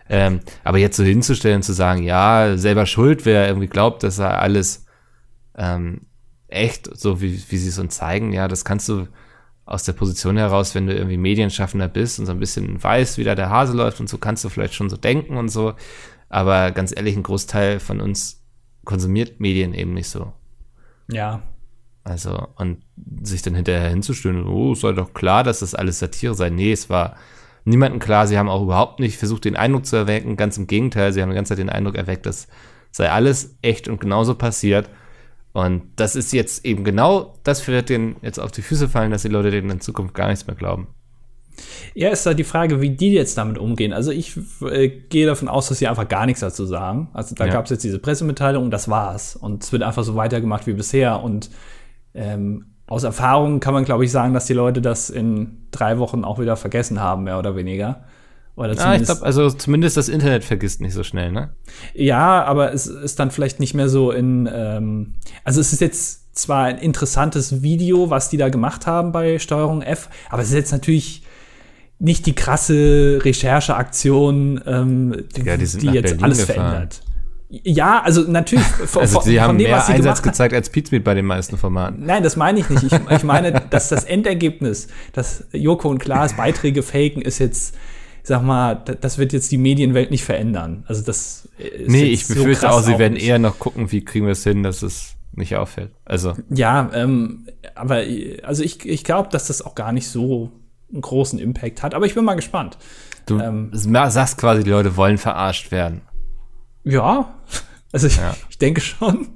Ähm, aber jetzt so hinzustellen, zu sagen, ja, selber schuld, wer irgendwie glaubt, dass er alles ähm, echt, so wie, wie sie es uns zeigen, ja, das kannst du aus der Position heraus, wenn du irgendwie Medienschaffender bist und so ein bisschen weißt, wie da der Hase läuft und so, kannst du vielleicht schon so denken und so. Aber ganz ehrlich, ein Großteil von uns konsumiert Medien eben nicht so. Ja. Also, und sich dann hinterher hinzustellen, oh, es sei doch klar, dass das alles Satire sei. Nee, es war niemandem klar. Sie haben auch überhaupt nicht versucht, den Eindruck zu erwecken. Ganz im Gegenteil, sie haben die ganze Zeit den Eindruck erweckt, das sei alles echt und genauso passiert. Und das ist jetzt eben genau, das wird denen jetzt auf die Füße fallen, dass die Leute denen in Zukunft gar nichts mehr glauben. Ja, ist da die Frage, wie die jetzt damit umgehen. Also ich äh, gehe davon aus, dass sie einfach gar nichts dazu sagen. Also da Ja. gab es jetzt diese Pressemitteilung und das war's. Und es wird einfach so weitergemacht wie bisher. Und ähm, aus Erfahrung kann man, glaube ich, sagen, dass die Leute das in drei Wochen auch wieder vergessen haben, mehr oder weniger. Oder Ja, ich glaube, also zumindest das Internet vergisst nicht so schnell, ne? ja, aber es ist dann vielleicht nicht mehr so in. Ähm, also es ist jetzt zwar ein interessantes Video, was die da gemacht haben bei Steuerung F, aber es ist jetzt natürlich nicht die krasse Rechercheaktion, ähm, die, Ja, die die jetzt Berlin alles gefahren. verändert. Ja, also natürlich. von- Also von- sie haben von dem, mehr sie Einsatz gezeigt als Pizmeet bei den meisten Formaten. Nein, das meine ich nicht. Ich, ich meine, dass das Endergebnis, dass Joko und Klaas Beiträge faken, ist jetzt, sag mal, das wird jetzt die Medienwelt nicht verändern. Also das ist Nee, ich so befürchte krass auch, sie werden nicht. eher noch gucken, wie kriegen wir es hin, dass es nicht auffällt. Also, Ja, ähm, aber also ich, ich glaube, dass das auch gar nicht so einen großen Impact hat. Aber ich bin mal gespannt. du Ähm. sagst quasi, die Leute wollen verarscht werden. Ja, also ich, Ja. ich denke schon.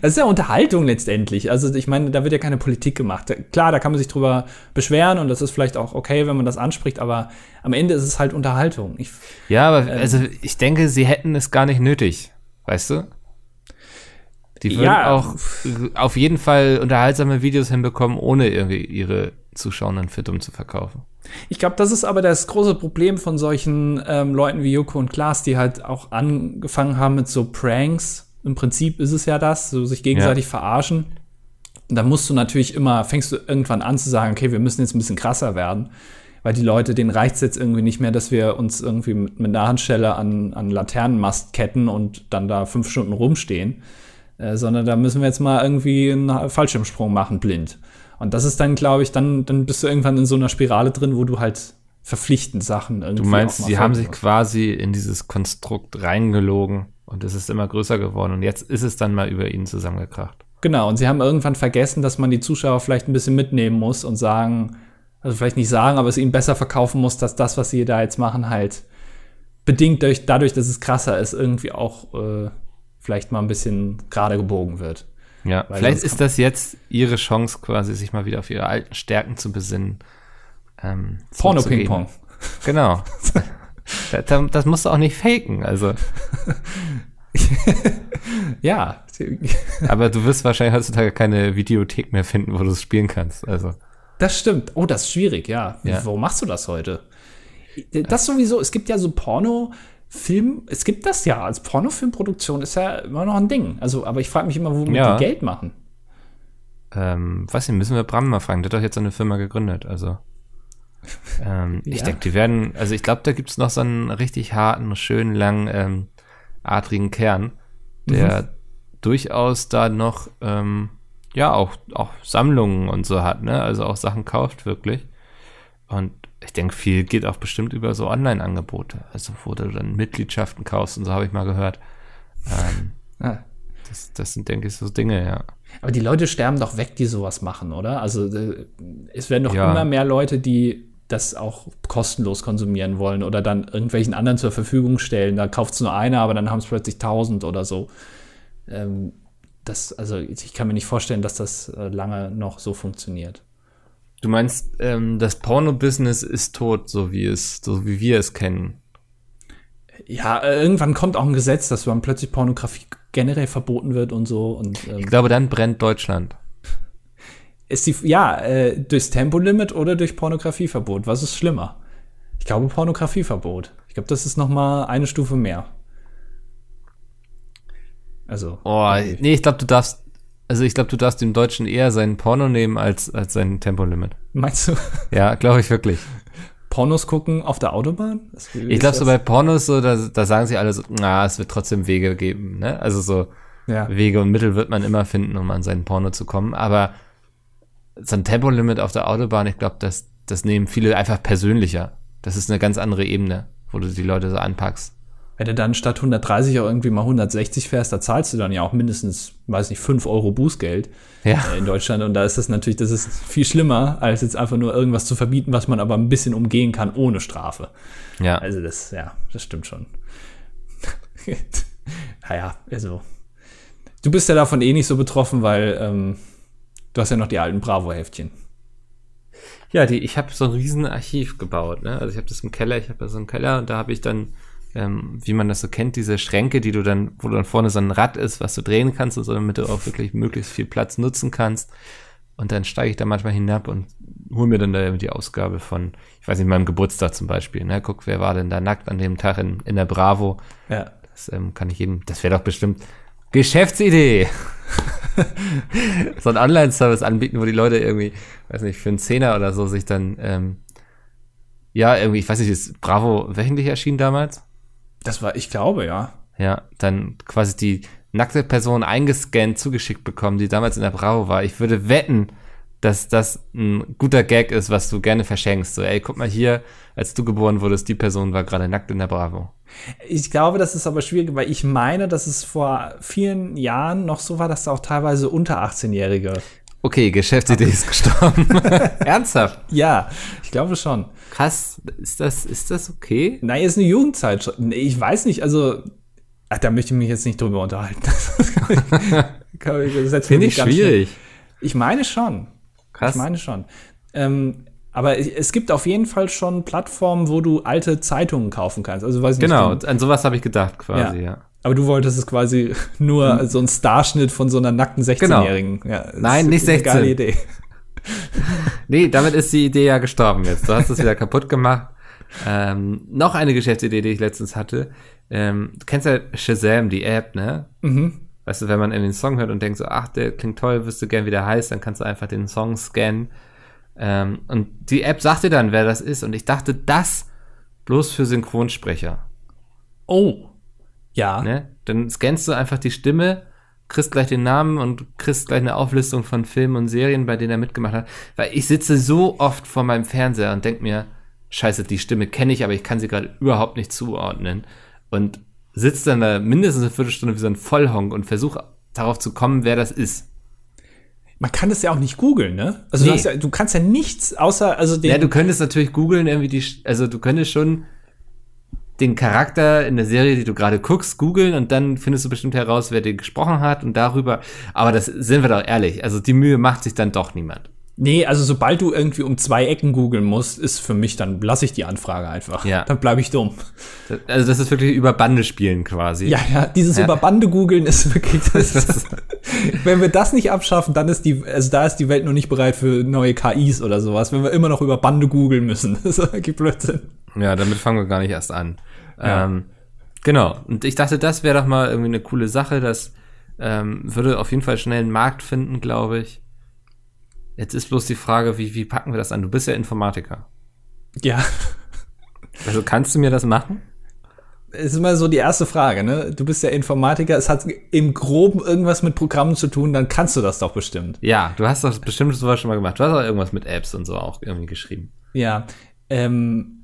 Das ist ja Unterhaltung letztendlich. Also ich meine, da wird ja keine Politik gemacht. Klar, da kann man sich drüber beschweren und das ist vielleicht auch okay, wenn man das anspricht, aber am Ende ist es halt Unterhaltung. Ich, Ja, aber Ähm. also ich denke, sie hätten es gar nicht nötig, weißt du? Die würden Ja. auch auf jeden Fall unterhaltsame Videos hinbekommen, ohne irgendwie ihre Zuschauenden für dumm zu verkaufen. Ich glaube, das ist aber das große Problem von solchen ähm, Leuten wie Joko und Klaas, die halt auch angefangen haben mit so Pranks. Im Prinzip ist es ja das, so sich gegenseitig verarschen. Und da musst du natürlich immer, fängst du irgendwann an zu sagen, okay, wir müssen jetzt ein bisschen krasser werden. Weil die Leute, denen reicht es jetzt irgendwie nicht mehr, dass wir uns irgendwie mit, mit einer Handstelle an, an Laternenmast ketten und dann da fünf Stunden rumstehen. Äh, sondern da müssen wir jetzt mal irgendwie einen Fallschirmsprung machen, blind. Und das ist dann, glaube ich, dann, dann bist du irgendwann in so einer Spirale drin, wo du halt verpflichtend Sachen irgendwie. Du meinst, sie haben sich quasi in dieses Konstrukt reingelogen und es ist immer größer geworden und jetzt ist es dann mal über ihnen zusammengekracht. Genau, und sie haben irgendwann vergessen, dass man die Zuschauer vielleicht ein bisschen mitnehmen muss und sagen, also vielleicht nicht sagen, aber es ihnen besser verkaufen muss, dass das, was sie da jetzt machen, halt bedingt durch, dadurch, dass es krasser ist, irgendwie auch äh, vielleicht mal ein bisschen gerade gebogen wird. Ja, Weil vielleicht ist das jetzt ihre Chance, quasi sich mal wieder auf ihre alten Stärken zu besinnen. Ähm. Porno-Ping-Pong. Genau. das, das musst du auch nicht faken, also. Ja. Aber du wirst wahrscheinlich heutzutage keine Videothek mehr finden, wo du es spielen kannst. Also. Das stimmt. Oh, das ist schwierig, ja. Ja. Warum machst du das heute? Das sowieso, es gibt ja so Porno-Film, es gibt das ja, als Pornofilmproduktion ist ja immer noch ein Ding. Also, aber ich frage mich immer, womit Ja. die Geld machen. Ähm, weiß nicht, müssen wir Bram mal fragen. Der hat doch jetzt so eine Firma gegründet, also. Ähm, Ich Ja. denke, die werden, also ich glaube, da gibt's noch so einen richtig harten, schönen, langen, ähm, adrigen Kern, der durchaus da noch, ähm, ja, auch, auch Sammlungen und so hat, ne? Also auch Sachen kauft wirklich. Und ich denke, viel geht auch bestimmt über so Online-Angebote. Also wo du dann Mitgliedschaften kaufst und so habe ich mal gehört. Ähm, Ah. das, das sind, denke ich, so Dinge, ja. Aber die Leute sterben doch weg, die sowas machen, oder? Also äh, es werden doch Ja. immer mehr Leute, die das auch kostenlos konsumieren wollen oder dann irgendwelchen anderen zur Verfügung stellen. Da kauft es nur einer, aber dann haben es plötzlich tausend oder so. Ähm, das, also ich kann mir nicht vorstellen, dass das äh, lange noch so funktioniert. Du meinst, ähm, das Porno-Business ist tot, so wie es, so wie wir es kennen. Ja, äh, irgendwann kommt auch ein Gesetz, dass dann plötzlich Pornografie generell verboten wird und so. Und ähm, Ich glaube, dann brennt Deutschland. ist die, ja, äh, durchs Tempolimit oder durch Pornografieverbot. Was ist schlimmer? Ich glaube Pornografieverbot. Ich glaube, das ist noch mal eine Stufe mehr. Also. Oh, nee, ich glaube, du darfst, also ich glaube, du darfst dem Deutschen eher seinen Porno nehmen als, als sein Tempolimit. Meinst du Ja, glaube ich wirklich. Pornos gucken auf der Autobahn? Ich glaube, so bei Pornos, so, da, da sagen sie alle so, na, es wird trotzdem Wege geben, ne? Also so ja. Wege und Mittel wird man immer finden, um an seinen Porno zu kommen. Aber so ein Tempolimit auf der Autobahn, ich glaube, das, das nehmen viele einfach persönlicher. Das ist eine ganz andere Ebene, wo du die Leute so anpackst. Wenn du dann statt 130 auch irgendwie mal 160 fährst, da zahlst du dann ja auch mindestens, weiß nicht, 5 Euro Bußgeld Ja. äh, in Deutschland. Und da ist das natürlich, das ist viel schlimmer, als jetzt einfach nur irgendwas zu verbieten, was man aber ein bisschen umgehen kann ohne Strafe. Ja. Also das, ja, das stimmt schon. naja, also. Du bist ja davon eh nicht so betroffen, weil ähm, du hast ja noch die alten Bravo-Heftchen. Ja, die, ich habe so ein riesen Archiv gebaut. Ne? Also ich habe das im Keller, ich habe da so einen Keller und da habe ich dann, ähm, wie man das so kennt, diese Schränke, die du dann, wo dann vorne so ein Rad ist, was du drehen kannst und so, damit du auch wirklich möglichst viel Platz nutzen kannst. Und dann steige ich da manchmal hinab und hole mir dann da die Ausgabe von, ich weiß nicht, meinem Geburtstag zum Beispiel. Ne? Guck, wer war denn da nackt an dem Tag in, in der Bravo? Ja. Das ähm, kann ich jedem, das wäre doch bestimmt Geschäftsidee. so ein Online-Service anbieten, wo die Leute irgendwie, weiß nicht, für einen Zehner oder so sich dann, ähm, ja, irgendwie, ich weiß nicht, ist Bravo wöchentlich erschienen damals? Das war, ich glaube, ja. Ja, dann quasi die nackte Person eingescannt zugeschickt bekommen, die damals in der Bravo war. Ich würde wetten, dass das ein guter Gag ist, was du gerne verschenkst. So, ey, guck mal hier, als du geboren wurdest, die Person war gerade nackt in der Bravo. Ich glaube, das ist aber schwierig, weil ich meine, dass es vor vielen Jahren noch so war, dass da auch teilweise unter 18-Jährige. Okay, Geschäftsidee ist gestorben. Ernsthaft? Ja, ich glaube schon. Krass, ist das, ist das okay? Nein, ist eine Jugendzeitschrift. Nee, Ich weiß nicht, also. Ach, da möchte ich mich jetzt nicht drüber unterhalten. Das Finde ich schwierig. schnell- Ich meine schon. Krass. Ich meine schon. Ähm, aber es gibt auf jeden Fall schon Plattformen, wo du alte Zeitungen kaufen kannst. Also weiß Genau, nicht. an sowas habe ich gedacht quasi, Ja. ja. Aber du wolltest es quasi nur so ein Starschnitt von so einer nackten 16-Jährigen. Ja, das Genau. Nein, ist nicht eine geile 16. Idee. Nee, damit ist die Idee ja gestorben jetzt. Du hast es wieder kaputt gemacht. Ähm, noch eine Geschäftsidee, die ich letztens hatte. Ähm, du kennst ja Shazam, die App, ne? Mhm. Weißt du, wenn man in den Song hört und denkt so, ach, der klingt toll, wüsste gern, wie der heißt, dann kannst du einfach den Song scannen. Ähm, und die App sagt dir dann, wer das ist. Und ich dachte, das bloß für Synchronsprecher. Oh. Ja. Ne? Dann scannst du einfach die Stimme, kriegst gleich den Namen und kriegst gleich eine Auflistung von Filmen und Serien, bei denen er mitgemacht hat. Weil ich sitze so oft vor meinem Fernseher und denk mir, scheiße, die Stimme kenne ich, aber ich kann sie gerade überhaupt nicht zuordnen. Und sitze dann da mindestens eine Viertelstunde wie so ein Vollhonk und versuche darauf zu kommen, wer das ist. Man kann das ja auch nicht googeln, ne? Also Nee. du, ja, du kannst ja nichts außer, also den, Ja, du könntest natürlich googeln, irgendwie die, also du könntest schon den Charakter in der Serie, die du gerade guckst, googeln und dann findest du bestimmt heraus, wer den gesprochen hat und darüber. Aber das sind wir doch ehrlich. Also die Mühe macht sich dann doch niemand. Nee, also sobald du irgendwie um zwei Ecken googeln musst, ist für mich, dann lasse ich die Anfrage einfach. Ja. Dann bleibe ich dumm. Also das ist wirklich über Bande spielen quasi. Ja, ja, dieses Ja. über Bande googeln ist wirklich das. wenn wir das nicht abschaffen, dann ist die, also da ist die Welt noch nicht bereit für neue KIs oder sowas, wenn wir immer noch über Bande googeln müssen. Das ist wirklich Blödsinn. Ja, damit fangen wir gar nicht erst an. Ja. Ähm, genau. Und ich dachte, das wäre doch mal irgendwie eine coole Sache. Das ähm, würde auf jeden Fall schnell einen Markt finden, glaube ich. Jetzt ist bloß die Frage, wie, wie packen wir das an? Du bist ja Informatiker. Ja. Also kannst du mir das machen? ist immer so die erste Frage, ne? Du bist ja Informatiker, es hat im Groben irgendwas mit Programmen zu tun, dann kannst du das doch bestimmt. Ja, du hast doch bestimmt sowas schon mal gemacht. Du hast auch irgendwas mit Apps und so auch irgendwie geschrieben. Ja. Ähm,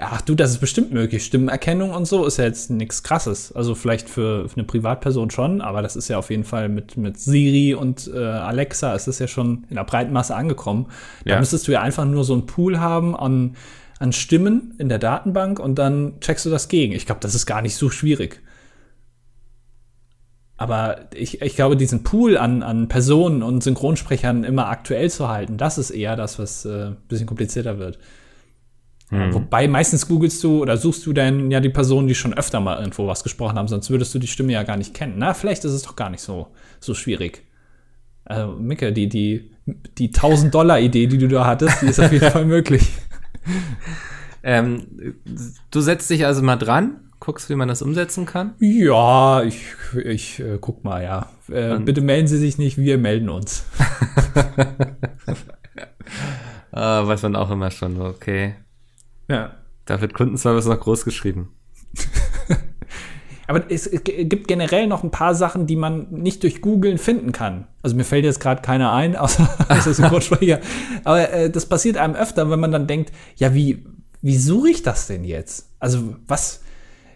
ach du, das ist bestimmt möglich. Stimmenerkennung und so ist ja jetzt nichts krasses. Also vielleicht für, für eine Privatperson schon, aber das ist ja auf jeden Fall mit, mit Siri und äh, Alexa ist das ja schon in der breiten Masse angekommen. Da Ja. müsstest du ja einfach nur so einen Pool haben an, an Stimmen in der Datenbank und dann checkst du das gegen. Ich glaube, das ist gar nicht so schwierig. Aber ich, ich glaube, diesen Pool an, an Personen und Synchronsprechern immer aktuell zu halten, das ist eher das, was äh, ein bisschen komplizierter wird. Hm. Wobei meistens googelst du oder suchst du dann ja die Personen, die schon öfter mal irgendwo was gesprochen haben, sonst würdest du die Stimme ja gar nicht kennen. Na, vielleicht ist es doch gar nicht so, so schwierig. Also, Micke, die, die, die 1000-Dollar-Idee, die du da hattest, die ist auf jeden Fall möglich. Ähm, du setzt dich also mal dran, guckst, wie man das umsetzen kann. Ja, ich, ich äh, guck mal, ja. Äh, bitte melden Sie sich nicht, wir melden uns. Äh, weiß man auch immer schon, okay. Ja. Da wird Kundenservice noch groß geschrieben. Aber es gibt generell noch ein paar Sachen, die man nicht durch Googlen finden kann. Also mir fällt jetzt gerade keiner ein, außer außer Synchronsprecher. Aber äh, das passiert einem öfter, wenn man dann denkt, ja, wie, wie suche ich das denn jetzt? Also was,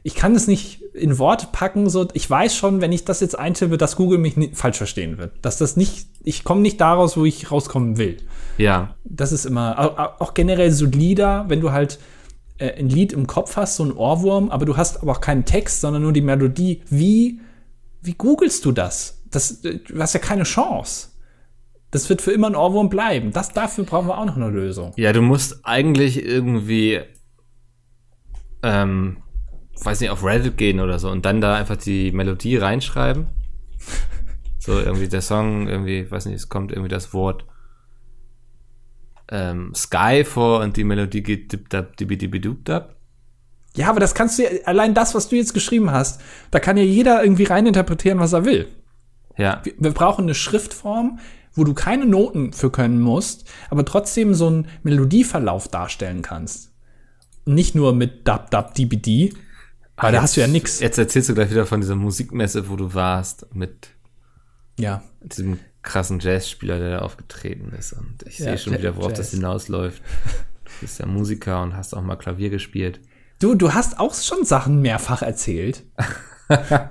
ich kann es nicht in Worte packen, so, ich weiß schon, wenn ich das jetzt eintippe, dass Google mich falsch verstehen wird. Dass das nicht, ich komme nicht daraus, wo ich rauskommen will. Ja, Das ist immer, au- auch generell so Lieder, wenn du halt äh, ein Lied im Kopf hast, so ein Ohrwurm, aber du hast aber auch keinen Text, sondern nur die Melodie. Wie, wie googelst du das? das äh, du hast ja keine Chance. Das wird für immer ein Ohrwurm bleiben. Das, dafür brauchen wir auch noch eine Lösung. Ja, du musst eigentlich irgendwie, ähm, weiß nicht, auf Reddit gehen oder so und dann da einfach die Melodie reinschreiben. So irgendwie der Song, irgendwie, weiß nicht, es kommt irgendwie das Wort ähm, Sky vor und die Melodie geht dip dab dibi dibi dub dab. Ja, aber das kannst du ja, allein das, was du jetzt geschrieben hast, da kann ja jeder irgendwie reininterpretieren, was er will. Ja, Wir, wir brauchen eine Schriftform, wo du keine Noten für können musst, aber trotzdem so einen Melodieverlauf darstellen kannst. Nicht nur mit dab dab dibidi, weil da hast du ja nix. Jetzt erzählst du gleich wieder von dieser Musikmesse, wo du warst, mit Ja. diesem krassen Jazzspieler, der da aufgetreten ist. Und ich Ja, sehe schon wieder, worauf Jazz. das hinausläuft. Du bist ja Musiker und hast auch mal Klavier gespielt. Du, du hast auch schon Sachen mehrfach erzählt.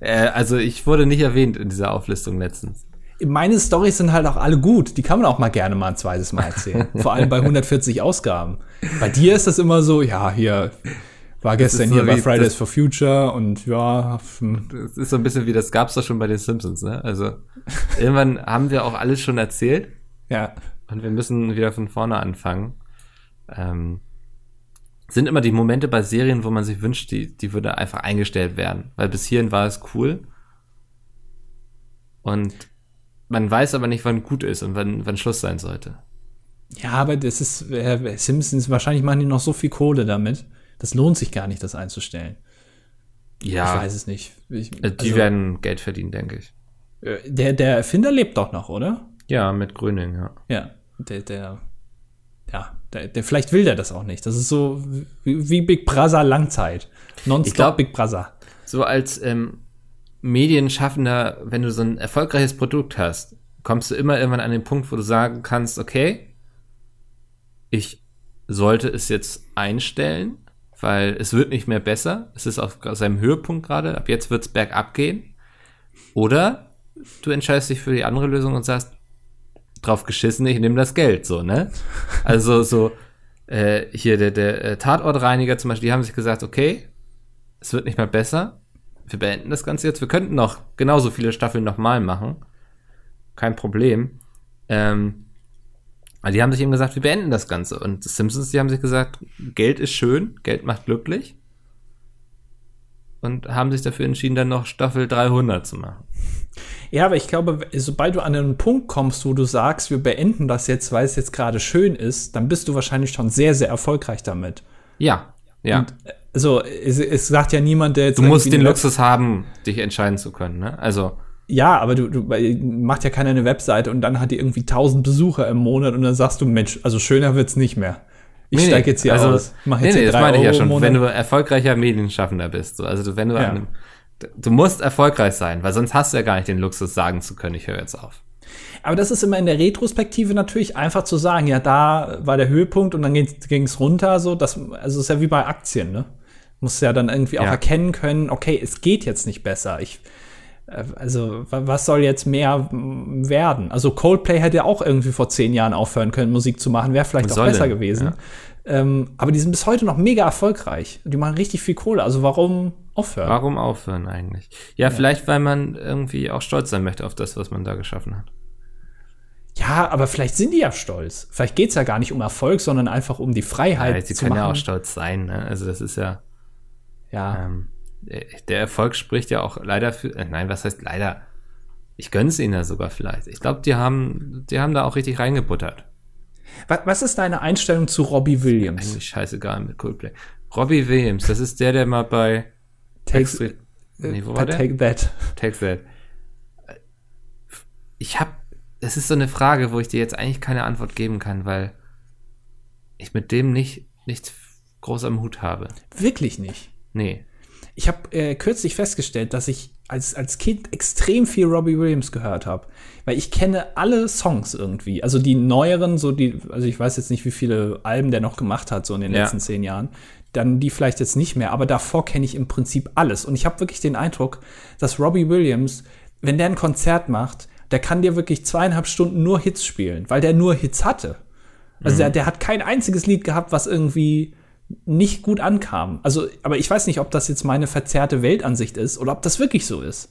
Äh, also ich wurde nicht erwähnt in dieser Auflistung letztens. Meine Storys sind halt auch alle gut. Die kann man auch mal gerne mal ein zweites Mal erzählen. Vor allem bei 140 Ausgaben. Bei dir ist das immer so, ja, hier war gestern so hier bei Fridays for Future und ja, Das ist so ein bisschen wie, das gab's doch schon bei den Simpsons, ne? Also irgendwann haben wir auch alles schon erzählt ja. und wir müssen wieder von vorne anfangen. Ähm, sind immer die Momente bei Serien, wo man sich wünscht, die, die würde einfach eingestellt werden. Weil bis hierhin war es cool. Und man weiß aber nicht, wann gut ist und wann, wann Schluss sein sollte. Ja, aber das ist, äh, Simpsons, wahrscheinlich machen die noch so viel Kohle damit. Das lohnt sich gar nicht, das einzustellen. Ja, Ich weiß es nicht. Ich, äh, die also, werden Geld verdienen, denke ich. äh, der, der Erfinder lebt doch noch, oder? Ja, mit Gröning, ja. Ja, der, der, ja, der, der, vielleicht will der das auch nicht. Das ist so wie, wie Big Brother Langzeit. Nonstop Big Brother. so als ähm, Medienschaffender, wenn du so ein erfolgreiches Produkt hast, kommst du immer irgendwann an den Punkt, wo du sagen kannst, okay, ich sollte es jetzt einstellen, weil es wird nicht mehr besser. Es ist auf seinem Höhepunkt gerade. Ab jetzt wird es bergab gehen. Oder du entscheidest dich für die andere Lösung und sagst, drauf geschissen, ich nehme das Geld, so, ne? Also so, äh, hier der, der äh, Tatortreiniger zum Beispiel, die haben sich gesagt, okay, es wird nicht mal besser. Wir beenden das Ganze jetzt. Wir könnten noch genauso viele Staffeln nochmal machen. Kein Problem. Ähm, aber die haben sich eben gesagt, wir beenden das Ganze. Und Simpsons, die haben sich gesagt, Geld ist schön, Geld macht glücklich. Und haben sich dafür entschieden, dann noch Staffel 300 zu machen. Ja, aber ich glaube, sobald du an einen Punkt kommst, wo du sagst, wir beenden das jetzt, weil es jetzt gerade schön ist, dann bist du wahrscheinlich schon sehr, sehr erfolgreich damit. Ja, ja. Und, also, es, es sagt ja niemand, der jetzt. Du musst den Luxus haben, dich entscheiden zu können, ne? Also. Ja, aber du, du macht ja keiner eine Webseite und dann hat die irgendwie 1000 Besucher im Monat und dann sagst du, Mensch, also schöner wird's nicht mehr. Ich nee, steige jetzt hier also, aus. Mach jetzt nee, nee, das meine ich ja schon. Wenn du erfolgreicher Medienschaffender bist, so, also wenn du ja. einem, du musst erfolgreich sein, weil sonst hast du ja gar nicht den Luxus, sagen zu können, ich höre jetzt auf. Aber das ist immer in der Retrospektive natürlich einfach zu sagen, ja, da war der Höhepunkt und dann ging es runter, so, das, also ist ja wie bei Aktien, ne? Muss ja dann irgendwie ja. auch erkennen können, okay, es geht jetzt nicht besser. Ich, also, was soll jetzt mehr werden? Also, Coldplay hätte ja auch irgendwie vor zehn Jahren aufhören können, Musik zu machen, wäre vielleicht auch besser gewesen. Ja. Ähm, aber die sind bis heute noch mega erfolgreich. Die machen richtig viel Kohle. Also, warum aufhören? Warum aufhören eigentlich? Ja, ja, vielleicht, weil man irgendwie auch stolz sein möchte auf das, was man da geschaffen hat. Ja, aber vielleicht sind die ja stolz. Vielleicht geht es ja gar nicht um Erfolg, sondern einfach um die Freiheit. Ja, sie können machen. ja auch stolz sein. Ne? Also, das ist ja. Ja. Ähm, der Erfolg spricht ja auch leider für. Äh, nein, was heißt leider? Ich gönne es ihnen ja sogar vielleicht. Ich glaube, die haben, die haben da auch richtig reingebuttert. Was, was ist deine Einstellung zu Robbie Williams? Eigentlich scheißegal mit Coldplay. Robbie Williams, das ist der, der mal bei Takes, äh, nee, wo war der? Take That. Take That. Ich habe, das ist so eine Frage, wo ich dir jetzt eigentlich keine Antwort geben kann, weil ich mit dem nicht nichts groß am Hut habe. Wirklich nicht? Nee. Ich habe äh, kürzlich festgestellt, dass ich als, als Kind extrem viel Robbie Williams gehört habe. Weil ich kenne alle Songs irgendwie. Also die neueren, so die, also ich weiß jetzt nicht, wie viele Alben der noch gemacht hat, so in den ja. letzten zehn Jahren. Dann die vielleicht jetzt nicht mehr, aber davor kenne ich im Prinzip alles. Und ich habe wirklich den Eindruck, dass Robbie Williams, wenn der ein Konzert macht, der kann dir wirklich zweieinhalb Stunden nur Hits spielen, weil der nur Hits hatte. Also mhm. der, der hat kein einziges Lied gehabt, was irgendwie nicht gut ankam. Also, aber ich weiß nicht, ob das jetzt meine verzerrte Weltansicht ist oder ob das wirklich so ist.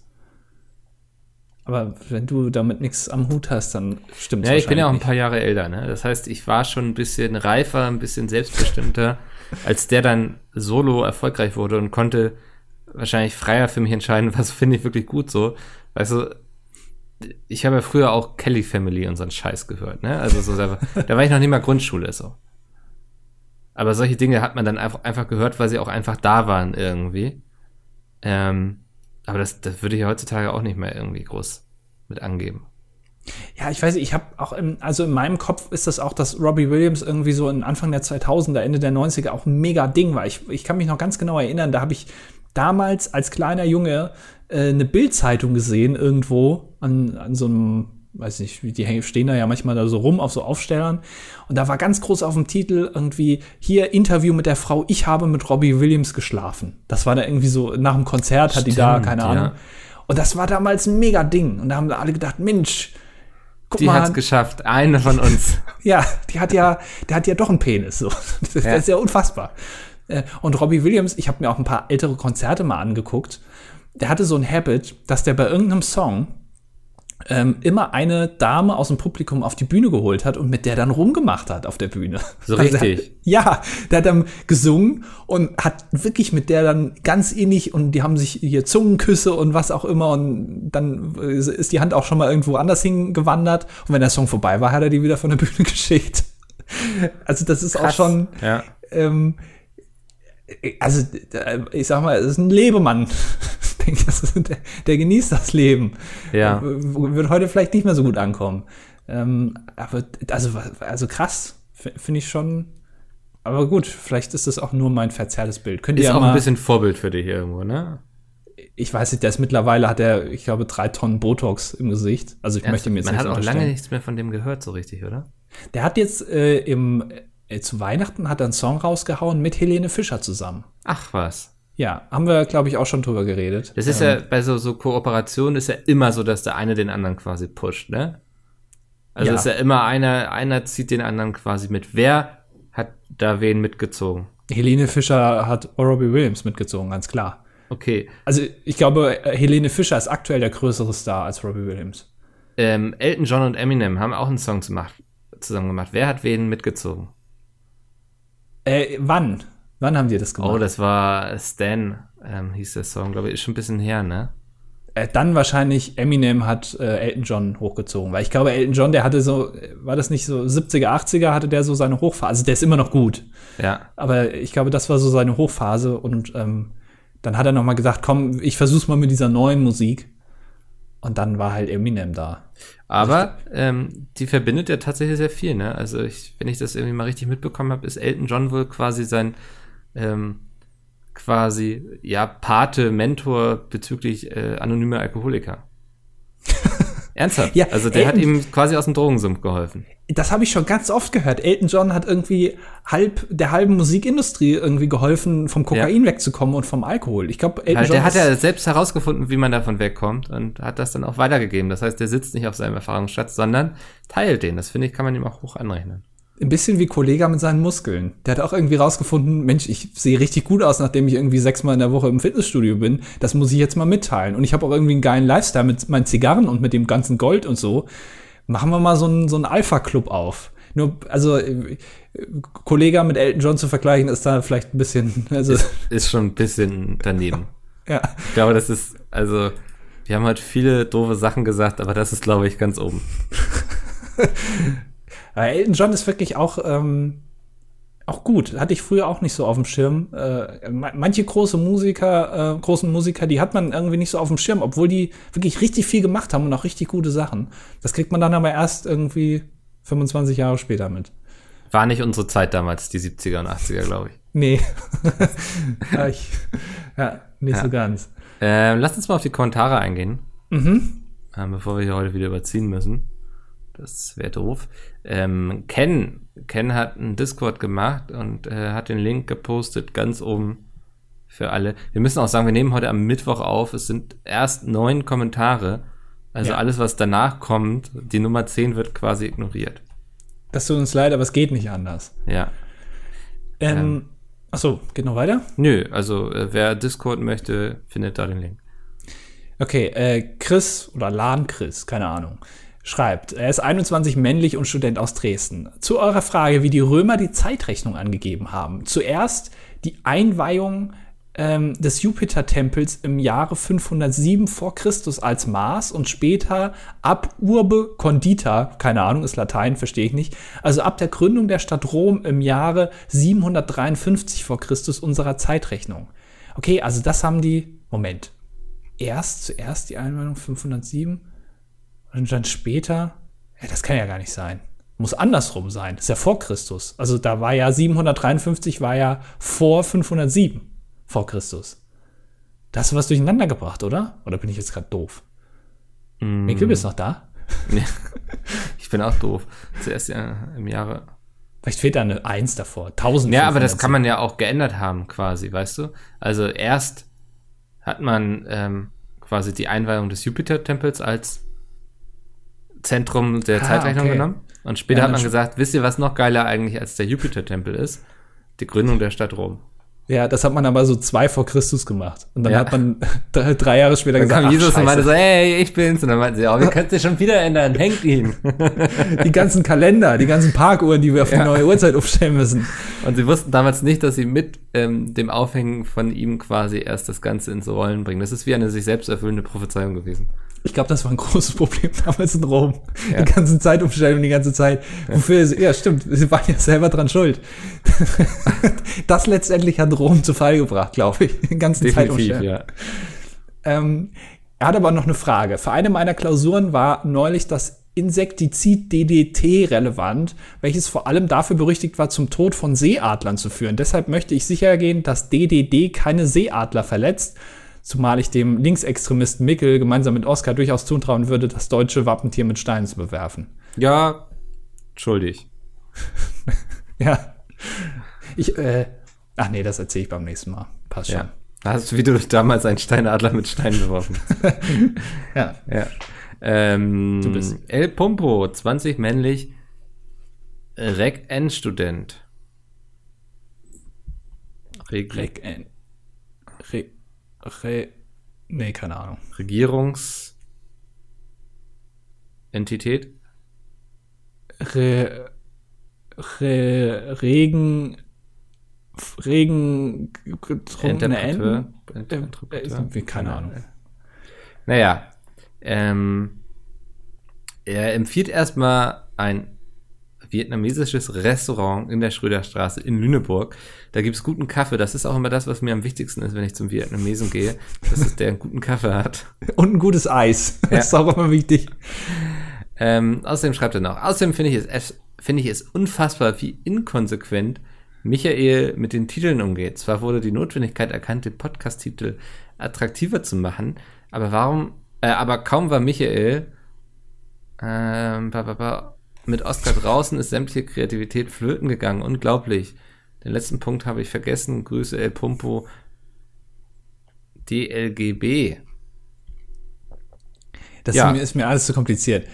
Aber wenn du damit nichts am Hut hast, dann stimmt es Ja, ich bin ja auch ein paar Jahre älter, ne? Das heißt, ich war schon ein bisschen reifer, ein bisschen selbstbestimmter, als der dann solo erfolgreich wurde und konnte wahrscheinlich freier für mich entscheiden, was finde ich wirklich gut so. Weißt du, ich habe ja früher auch Kelly Family und so einen Scheiß gehört, ne? Also so, da, da war ich noch nicht mal Grundschule so. Aber solche Dinge hat man dann einfach, einfach gehört, weil sie auch einfach da waren irgendwie. Ähm, aber das, das würde ich heutzutage auch nicht mehr irgendwie groß mit angeben. Ja, ich weiß nicht, ich habe auch, im, also in meinem Kopf ist das auch, dass Robbie Williams irgendwie so in Anfang der 2000er, Ende der 90er auch ein mega Ding war. Ich, ich kann mich noch ganz genau erinnern, da habe ich damals als kleiner Junge äh, eine Bildzeitung gesehen irgendwo an, an so einem weiß nicht, die stehen da ja manchmal da so rum auf so Aufstellern. Und da war ganz groß auf dem Titel irgendwie hier Interview mit der Frau, ich habe mit Robbie Williams geschlafen. Das war da irgendwie so, nach dem Konzert hat Stimmt, die da, keine Ahnung. Ja. Und das war damals ein mega Ding. Und da haben alle gedacht, Mensch, guck die mal. Die hat's geschafft, eine von uns. ja, die hat ja, der hat ja doch einen Penis, so. Das, ja. das ist ja unfassbar. Äh, und Robbie Williams, ich habe mir auch ein paar ältere Konzerte mal angeguckt. Der hatte so ein Habit, dass der bei irgendeinem Song ähm, immer eine Dame aus dem Publikum auf die Bühne geholt hat und mit der dann rumgemacht hat auf der Bühne. So also richtig? Der, ja, der hat dann gesungen und hat wirklich mit der dann ganz innig und die haben sich hier Zungenküsse und was auch immer und dann ist die Hand auch schon mal irgendwo anders hingewandert und wenn der Song vorbei war, hat er die wieder von der Bühne geschickt. Also das ist Krass. auch schon, ja. ähm, also ich sag mal, es ist ein Lebemann denke, der, der, genießt das Leben. Ja. Wird heute vielleicht nicht mehr so gut ankommen. Ähm, aber also, also krass, finde ich schon. Aber gut, vielleicht ist das auch nur mein verzerrtes Bild. Könnt ist ja auch mal, ein bisschen Vorbild für dich irgendwo, ne? Ich weiß nicht, der ist mittlerweile hat er, ich glaube, drei Tonnen Botox im Gesicht. Also ich ja, möchte mir jetzt Man hat auch lange nichts mehr von dem gehört, so richtig, oder? Der hat jetzt äh, im äh, zu Weihnachten hat er einen Song rausgehauen mit Helene Fischer zusammen. Ach was. Ja, haben wir, glaube ich, auch schon drüber geredet. Das ist ähm, ja, bei so, so Kooperationen ist ja immer so, dass der eine den anderen quasi pusht, ne? Also ja. ist ja immer einer, einer zieht den anderen quasi mit. Wer hat da wen mitgezogen? Helene Fischer hat Robbie Williams mitgezogen, ganz klar. Okay. Also ich glaube, Helene Fischer ist aktuell der größere Star als Robbie Williams. Ähm, Elton John und Eminem haben auch einen Song gemacht, zusammen gemacht. Wer hat wen mitgezogen? Äh, wann? Wann haben die das gemacht? Oh, das war Stan, ähm, hieß der Song, glaube ich, ist schon ein bisschen her, ne? Äh, dann wahrscheinlich Eminem hat äh, Elton John hochgezogen, weil ich glaube, Elton John, der hatte so, war das nicht so 70er, 80er, hatte der so seine Hochphase. Also der ist immer noch gut. Ja. Aber ich glaube, das war so seine Hochphase und ähm, dann hat er noch mal gesagt, komm, ich versuch's mal mit dieser neuen Musik. Und dann war halt Eminem da. Aber ähm, die verbindet ja tatsächlich sehr viel, ne? Also ich, wenn ich das irgendwie mal richtig mitbekommen habe, ist Elton John wohl quasi sein ähm, quasi ja Pate, Mentor bezüglich äh, anonymer Alkoholiker. Ernsthaft? Ja, also der hat Elton- ihm quasi aus dem Drogensumpf geholfen. Das habe ich schon ganz oft gehört. Elton John hat irgendwie halb der halben Musikindustrie irgendwie geholfen, vom Kokain wegzukommen und vom Alkohol. Ich glaube, Elton Halt, John der hat ja selbst herausgefunden, wie man davon wegkommt und hat das dann auch weitergegeben. Das heißt, der sitzt nicht auf seinem Erfahrungsschatz, sondern teilt den. Das finde ich, kann man ihm auch hoch anrechnen. Ein bisschen wie Kollega mit seinen Muskeln. Der hat auch irgendwie rausgefunden, Mensch, ich sehe richtig gut aus, nachdem ich irgendwie sechsmal in der Woche im Fitnessstudio bin. Das muss ich jetzt mal mitteilen. Und ich habe auch irgendwie einen geilen Lifestyle mit meinen Zigarren und mit dem ganzen Gold und so. Machen wir mal so einen, so einen Alpha-Club auf. Nur, also, äh, Kollega mit Elton John zu vergleichen, ist da vielleicht ein bisschen, also, Ist schon ein bisschen daneben. ja. Ich glaube, das ist, also, wir haben halt viele doofe Sachen gesagt, aber das ist, glaube ich, ganz oben. Aber Elton John ist wirklich auch, ähm, auch gut. Hatte ich früher auch nicht so auf dem Schirm. Äh, ma- manche große Musiker, äh, großen Musiker, die hat man irgendwie nicht so auf dem Schirm, obwohl die wirklich richtig viel gemacht haben und auch richtig gute Sachen. Das kriegt man dann aber erst irgendwie 25 Jahre später mit. War nicht unsere Zeit damals, die 70er und 80er, glaube ich. Nee. ja, ich, ja, nicht Ja. so ganz. Ähm, lasst uns mal auf die Kommentare eingehen, Mhm. ähm, bevor wir hier heute wieder überziehen müssen. Das wäre doof. Ähm, Ken, Ken hat einen Discord gemacht und äh, hat den Link gepostet, ganz oben für alle. Wir müssen auch sagen, wir nehmen heute am Mittwoch auf. Es sind erst neun Kommentare. Also Ja. alles, was danach kommt, die Nummer 10 wird quasi ignoriert. Das tut uns leid, aber es geht nicht anders. Ja. Ähm, ach so, geht noch weiter? Nö, also äh, wer Discord möchte, findet da den Link. Okay, äh, Chris oder Lan Chris, keine Ahnung, schreibt, er ist 21 männlich und Student aus Dresden. Zu eurer Frage, wie die Römer die Zeitrechnung angegeben haben. Zuerst die Einweihung ähm, des Jupitertempels im Jahre 507 vor Christus als Maß und später ab Urbe Condita, keine Ahnung, ist Latein, verstehe ich nicht, also ab der Gründung der Stadt Rom im Jahre 753 vor Christus unserer Zeitrechnung. Okay, also das haben die, Moment, erst zuerst die Einweihung 507 und dann später. Ja, das kann ja gar nicht sein. Muss andersrum sein. Das ist ja vor Christus. Also da war ja 753 war ja vor 507 vor Christus. Da hast du was durcheinander gebracht, oder? Oder bin ich jetzt gerade doof? Mm, Mikkel, bist noch da? ich bin auch doof. Zuerst ja, im Jahre. Vielleicht fehlt da eine 1 davor. 1000. Ja, aber das kann man ja auch geändert haben, quasi, weißt du? Also erst hat man ähm, quasi die Einweihung des Jupiter-Tempels als Zentrum der Ah, Zeitrechnung okay. genommen. Und später Ja, hat man gesagt, wisst ihr, was noch geiler eigentlich als der Jupiter-Tempel ist? Die Gründung der Stadt Rom. Ja, das hat man aber so zwei vor Christus gemacht. Und dann Ja. hat man drei, drei Jahre später Dann gesagt, kam Jesus und meinte scheiße, so, hey, ich bin's. Und dann meinten sie, oh, wir können es schon wieder ändern, hängt ihn. die ganzen Kalender, die ganzen Parkuhren, die wir auf die Ja. neue Uhrzeit umstellen müssen. Und sie wussten damals nicht, dass sie mit ähm, dem Aufhängen von ihm quasi erst das Ganze ins Rollen bringen. Das ist wie eine sich selbst erfüllende Prophezeiung gewesen. Ich glaube, das war ein großes Problem damals in Rom. Ja. Die ganzen Zeitumstellungen, die ganze Zeit. Wofür, ja, stimmt, sie waren ja selber dran schuld. das letztendlich hat Rom zu Fall gebracht, glaube ich. Den ganzen Definitiv, Zeitumstellungen. ja. Ähm, er hat aber noch eine Frage. Für eine meiner Klausuren war neulich das Insektizid DDT relevant, welches vor allem dafür berüchtigt war, zum Tod von Seeadlern zu führen. Deshalb möchte ich sicher gehen, dass DDD keine Seeadler verletzt, zumal ich dem Linksextremisten Mickel gemeinsam mit Oskar durchaus zutrauen würde, das deutsche Wappentier mit Steinen zu bewerfen. Ja, schuldig. Ja. Ich, äh, ach nee, das erzähle ich beim nächsten Mal. Passt schon. Ja. Da hast du, wie du damals einen Steinadler mit Steinen beworfen hast. Ja. Ja. Ähm, Du bist. El Pompo, 20 männlich, Rec N-Student. Reg Reg, äh, Re, Re, nee, keine Ahnung. Regierungsentität? Re, Re, Regen, Regen getrunkene. Enten? Äh, äh, keine Ahnung. Naja, ähm, er empfiehlt erstmal ein vietnamesisches Restaurant in der Schröderstraße in Lüneburg. Da gibt's guten Kaffee. Das ist auch immer das, was mir am wichtigsten ist, wenn ich zum Vietnamesen gehe, dass es der einen guten Kaffee hat. Und ein gutes Eis. Ja. Das ist auch immer wichtig. Ähm, außerdem schreibt er noch, außerdem finde ich es, finde ich es unfassbar, wie inkonsequent Michael mit den Titeln umgeht. Zwar wurde die Notwendigkeit erkannt, den Podcast-Titel attraktiver zu machen, aber warum, äh, aber kaum war Michael ähm, ba, ba, ba, mit Oscar draußen ist sämtliche Kreativität flöten gegangen. Unglaublich. Den letzten Punkt habe ich vergessen. Grüße El Pumpo DLGB. Das Ja. ist, mir, alles zu kompliziert.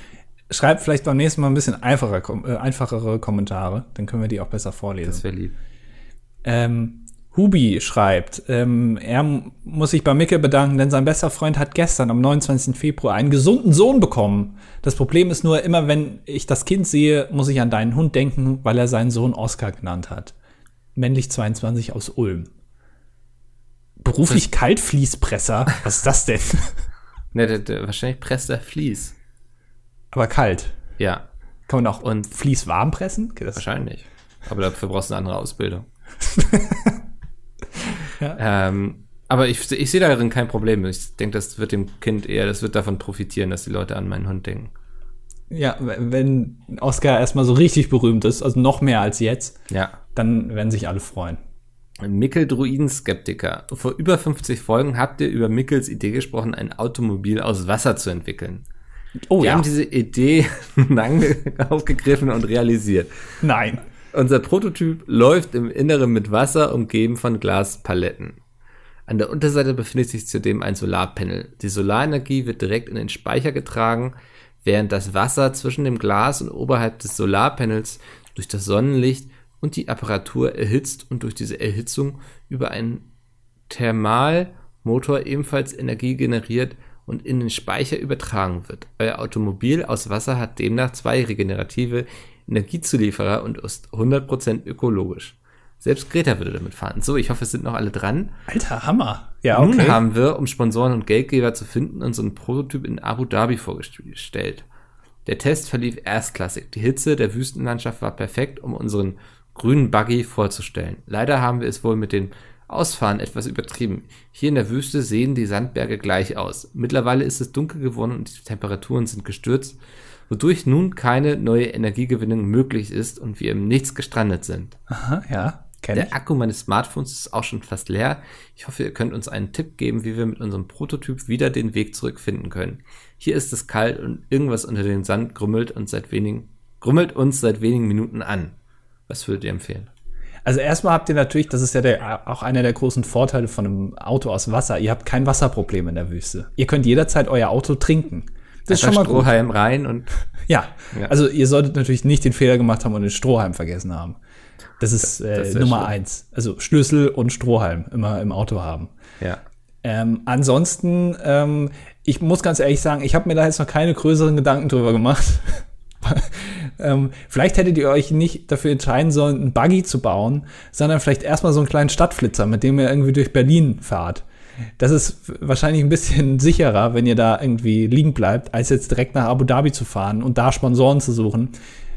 Schreibt vielleicht beim nächsten Mal ein bisschen einfacher, äh, einfachere Kommentare, dann können wir die auch besser vorlesen. Das wäre lieb. Ähm, Hubi schreibt, ähm, er muss sich bei Micke bedanken, denn sein bester Freund hat gestern am 29. Februar einen gesunden Sohn bekommen. Das Problem ist nur, immer wenn ich das Kind sehe, muss ich an deinen Hund denken, weil er seinen Sohn Oscar genannt hat. Männlich 22 aus Ulm. Beruflich Kaltfließpresser? Was ist das denn? Ne, der, der, wahrscheinlich presst er Vlies. Aber kalt. Ja, Kann man auch Und- Vlies warm pressen? Wahrscheinlich. Aber dafür brauchst du eine andere Ausbildung. Ja. ähm, aber ich, ich sehe darin kein Problem. Ich denke, das wird dem Kind eher, das wird davon profitieren, dass die Leute an meinen Hund denken. Ja, wenn Oscar erstmal so richtig berühmt ist, also noch mehr als jetzt, Ja. dann werden sich alle freuen. Mickel Druiden-Skeptiker. Vor über 50 Folgen habt ihr über Mickels Idee gesprochen, ein Automobil aus Wasser zu entwickeln. Oh Wir haben diese Idee aufgegriffen und realisiert. Nein. Unser Prototyp läuft im Inneren mit Wasser, umgeben von Glaspaletten. An der Unterseite befindet sich zudem ein Solarpanel. Die Solarenergie wird direkt in den Speicher getragen, während das Wasser zwischen dem Glas und oberhalb des Solarpanels durch das Sonnenlicht und die Apparatur erhitzt und durch diese Erhitzung über einen Thermalmotor ebenfalls Energie generiert und in den Speicher übertragen wird. Euer Automobil aus Wasser hat demnach zwei regenerative Energiezulieferer und ist 100% ökologisch. Selbst Greta würde damit fahren. So, ich hoffe, es sind noch alle dran. Alter, Hammer. Ja, Nun okay. haben wir, um Sponsoren und Geldgeber zu finden, unseren Prototyp in Abu Dhabi vorgestellt. Der Test verlief erstklassig. Die Hitze der Wüstenlandschaft war perfekt, um unseren grünen Buggy vorzustellen. Leider haben wir es wohl mit dem Ausfahren etwas übertrieben. Hier in der Wüste sehen die Sandberge gleich aus. Mittlerweile ist es dunkel geworden und die Temperaturen sind gestürzt, wodurch nun keine neue Energiegewinnung möglich ist und wir im Nichts gestrandet sind. Aha, ja, kenn ich. Der Akku meines Smartphones ist auch schon fast leer. Ich hoffe, ihr könnt uns einen Tipp geben, wie wir mit unserem Prototyp wieder den Weg zurückfinden können. Hier ist es kalt und irgendwas unter dem Sand grummelt und seit wenigen, grummelt uns seit wenigen Minuten an. Was würdet ihr empfehlen? Also erstmal habt ihr natürlich, das ist ja der, auch einer der großen Vorteile von einem Auto aus Wasser. Ihr habt kein Wasserproblem in der Wüste. Ihr könnt jederzeit euer Auto trinken. Das ist schon mal gut. Strohhalm rein und Ja. Ja. also ihr solltet natürlich nicht den Fehler gemacht haben und den Strohhalm vergessen haben. Das ist äh, das Nummer schlimm. eins. Also Schlüssel und Strohhalm immer im Auto haben. ja. Ähm, ansonsten, ähm, ich muss ganz ehrlich sagen, ich habe mir da jetzt noch keine größeren Gedanken drüber gemacht. ähm, vielleicht hättet ihr euch nicht dafür entscheiden sollen, einen Buggy zu bauen, sondern vielleicht erstmal so einen kleinen Stadtflitzer, mit dem ihr irgendwie durch Berlin fahrt. Das ist wahrscheinlich ein bisschen sicherer, wenn ihr da irgendwie liegen bleibt, als jetzt direkt nach Abu Dhabi zu fahren und da Sponsoren zu suchen.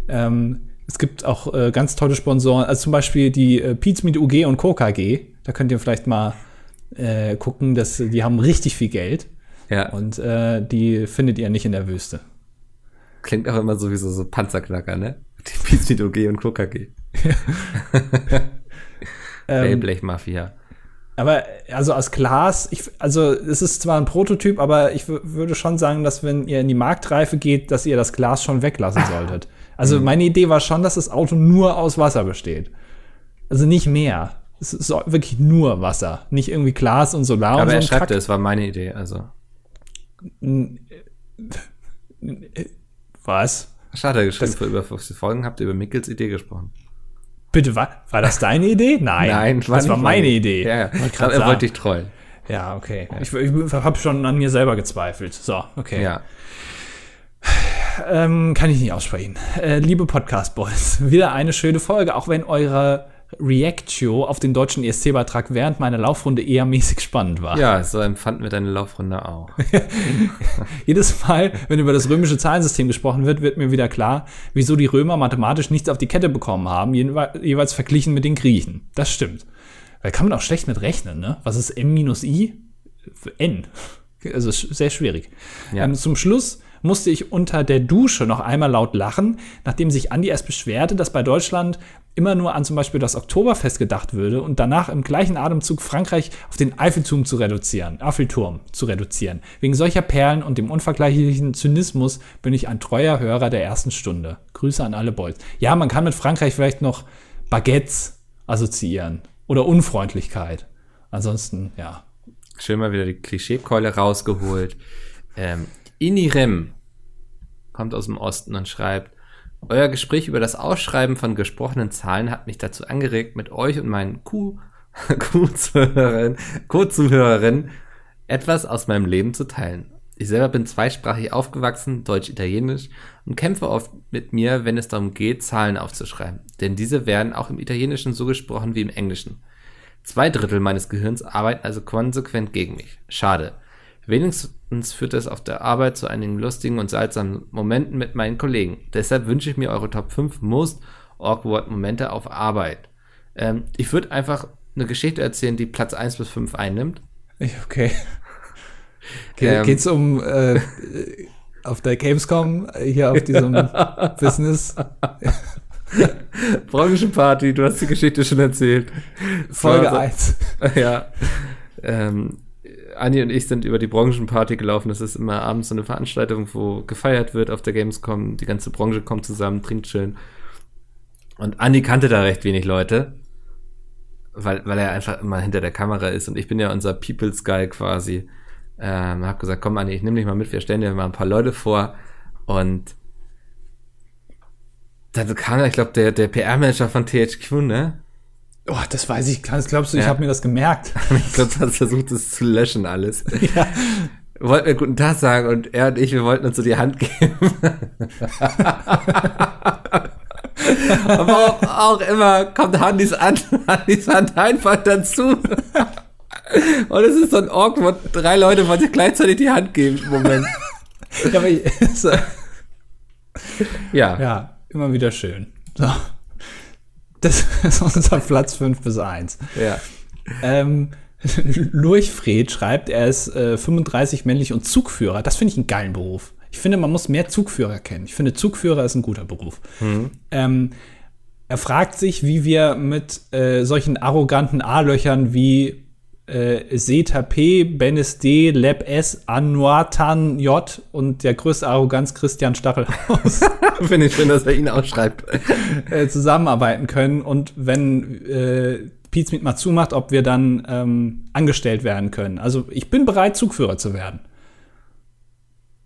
Ähm, es gibt auch äh, ganz tolle Sponsoren, also zum Beispiel die äh, Pizmeet UG und Coca G. Da könnt ihr vielleicht mal äh, gucken, dass die haben richtig viel Geld Ja. und äh, die findet ihr nicht in der Wüste. Klingt auch immer sowieso so Panzerknacker, ne? Die Pizza OG und Coca G. Ähm, Wellblech-Mafia. Aber also aus Glas, ich, also es ist zwar ein Prototyp, aber ich wü- würde schon sagen, dass wenn ihr in die Marktreife geht, dass ihr das Glas schon weglassen solltet. Also meine Idee war schon, dass das Auto nur aus Wasser besteht. Also nicht mehr. Es ist wirklich nur Wasser, nicht irgendwie Glas und Solar und Aber so er ein schreibt, es war meine Idee, also. Was? Schade, geschrieben, vor über 50 Folgen habt ihr über Mickels Idee gesprochen. Bitte, war, war das deine Idee? Nein. Nein, das war meine Idee. Ja, ja. Grad Er wollte dich trollen. Ja, okay. Ich, ich habe schon an mir selber gezweifelt. So, okay. Ja. Ähm, kann ich nicht aussprechen. Äh, liebe Podcast-Boys, wieder eine schöne Folge, auch wenn eure Reactio auf den deutschen ESC-Beitrag während meiner Laufrunde eher mäßig spannend war. Ja, so empfanden wir deine Laufrunde auch. Jedes Mal, wenn über das römische Zahlensystem gesprochen wird, wird mir wieder klar, wieso die Römer mathematisch nichts auf die Kette bekommen haben, jeweils, verglichen mit den Griechen. Das stimmt. Da kann man auch schlecht mit rechnen, ne? Was ist m minus i? n. Also ist sehr schwierig. Ja. Ähm, zum Schluss musste ich unter der Dusche noch einmal laut lachen, nachdem sich Andi erst beschwerte, dass bei Deutschland immer nur an zum Beispiel das Oktoberfest gedacht würde und danach im gleichen Atemzug Frankreich auf den Eiffelturm zu reduzieren, Eiffelturm zu reduzieren. Wegen solcher Perlen und dem unvergleichlichen Zynismus bin ich ein treuer Hörer der ersten Stunde. Grüße an alle Boys. Ja, man kann mit Frankreich vielleicht noch Baguettes assoziieren oder Unfreundlichkeit. Ansonsten, ja. Schön mal wieder die Klischeekeule rausgeholt. Ähm, Inirem kommt aus dem Osten und schreibt, euer Gespräch über das Ausschreiben von gesprochenen Zahlen hat mich dazu angeregt, mit euch und meinen Co-Zuhörerinnen etwas aus meinem Leben zu teilen. Ich selber bin zweisprachig aufgewachsen, Deutsch-Italienisch, und kämpfe oft mit mir, wenn es darum geht, Zahlen aufzuschreiben. Denn diese werden auch im Italienischen so gesprochen wie im Englischen. Zwei Drittel meines Gehirns arbeiten also konsequent gegen mich. Schade. Wenigstens führt es auf der Arbeit zu einigen lustigen und seltsamen Momenten mit meinen Kollegen. Deshalb wünsche ich mir eure Top 5 Most Awkward Momente auf Arbeit. Ähm, ich würde einfach eine Geschichte erzählen, die Platz 1 bis 5 einnimmt. Okay. Ge Ähm. Geht's um äh, auf der Gamescom äh, hier auf diesem Business Branchenparty, du hast die Geschichte schon erzählt. Folge Also- 1? ja. Ähm, Anni und ich sind über die Branchenparty gelaufen. Das ist immer abends so eine Veranstaltung, wo gefeiert wird auf der Gamescom. Die ganze Branche kommt zusammen, trinkt schön. Und Anni kannte da recht wenig Leute, weil, weil er einfach immer hinter der Kamera ist. Und ich bin ja unser People's Guy quasi. Ähm, hab gesagt, komm Anni, ich nehme dich mal mit, wir stellen dir mal ein paar Leute vor. Und dann kam, ich glaube, der, der PR-Manager von THQ, ne? Oh, das weiß ich, das glaubst du, ich Ja. habe mir das gemerkt. Ich glaube, du hast versucht, es zu löschen alles. ja. Wir wollten mir guten Tag sagen und er und ich, wir wollten uns so die Hand geben. Aber auch, auch immer kommt Handys, an, Handys Hand einfach dazu. Und es ist so ein awkward, drei Leute wollen sich gleichzeitig die Hand geben Moment. ja, ich, so, Ja, ja, immer wieder schön. So. Das ist unser Platz 5 bis 1. ja. Ähm, Lurchfred schreibt, er ist äh, 35 männlich und Zugführer. Das finde ich einen geilen Beruf. Ich finde, man muss mehr Zugführer kennen. Ich finde, Zugführer ist ein guter Beruf. Ähm, er fragt sich, wie wir mit äh, solchen arroganten A-Löchern wie äh, Zeta P, Benes D, Lab S, Anuatan J und der größte Arroganz Christian Stachelhaus Finde ich schön, dass er ihn ausschreibt. äh, zusammenarbeiten können und wenn äh, Pete Smith mal zumacht, ob wir dann ähm, angestellt werden können. Also ich bin bereit, Zugführer zu werden.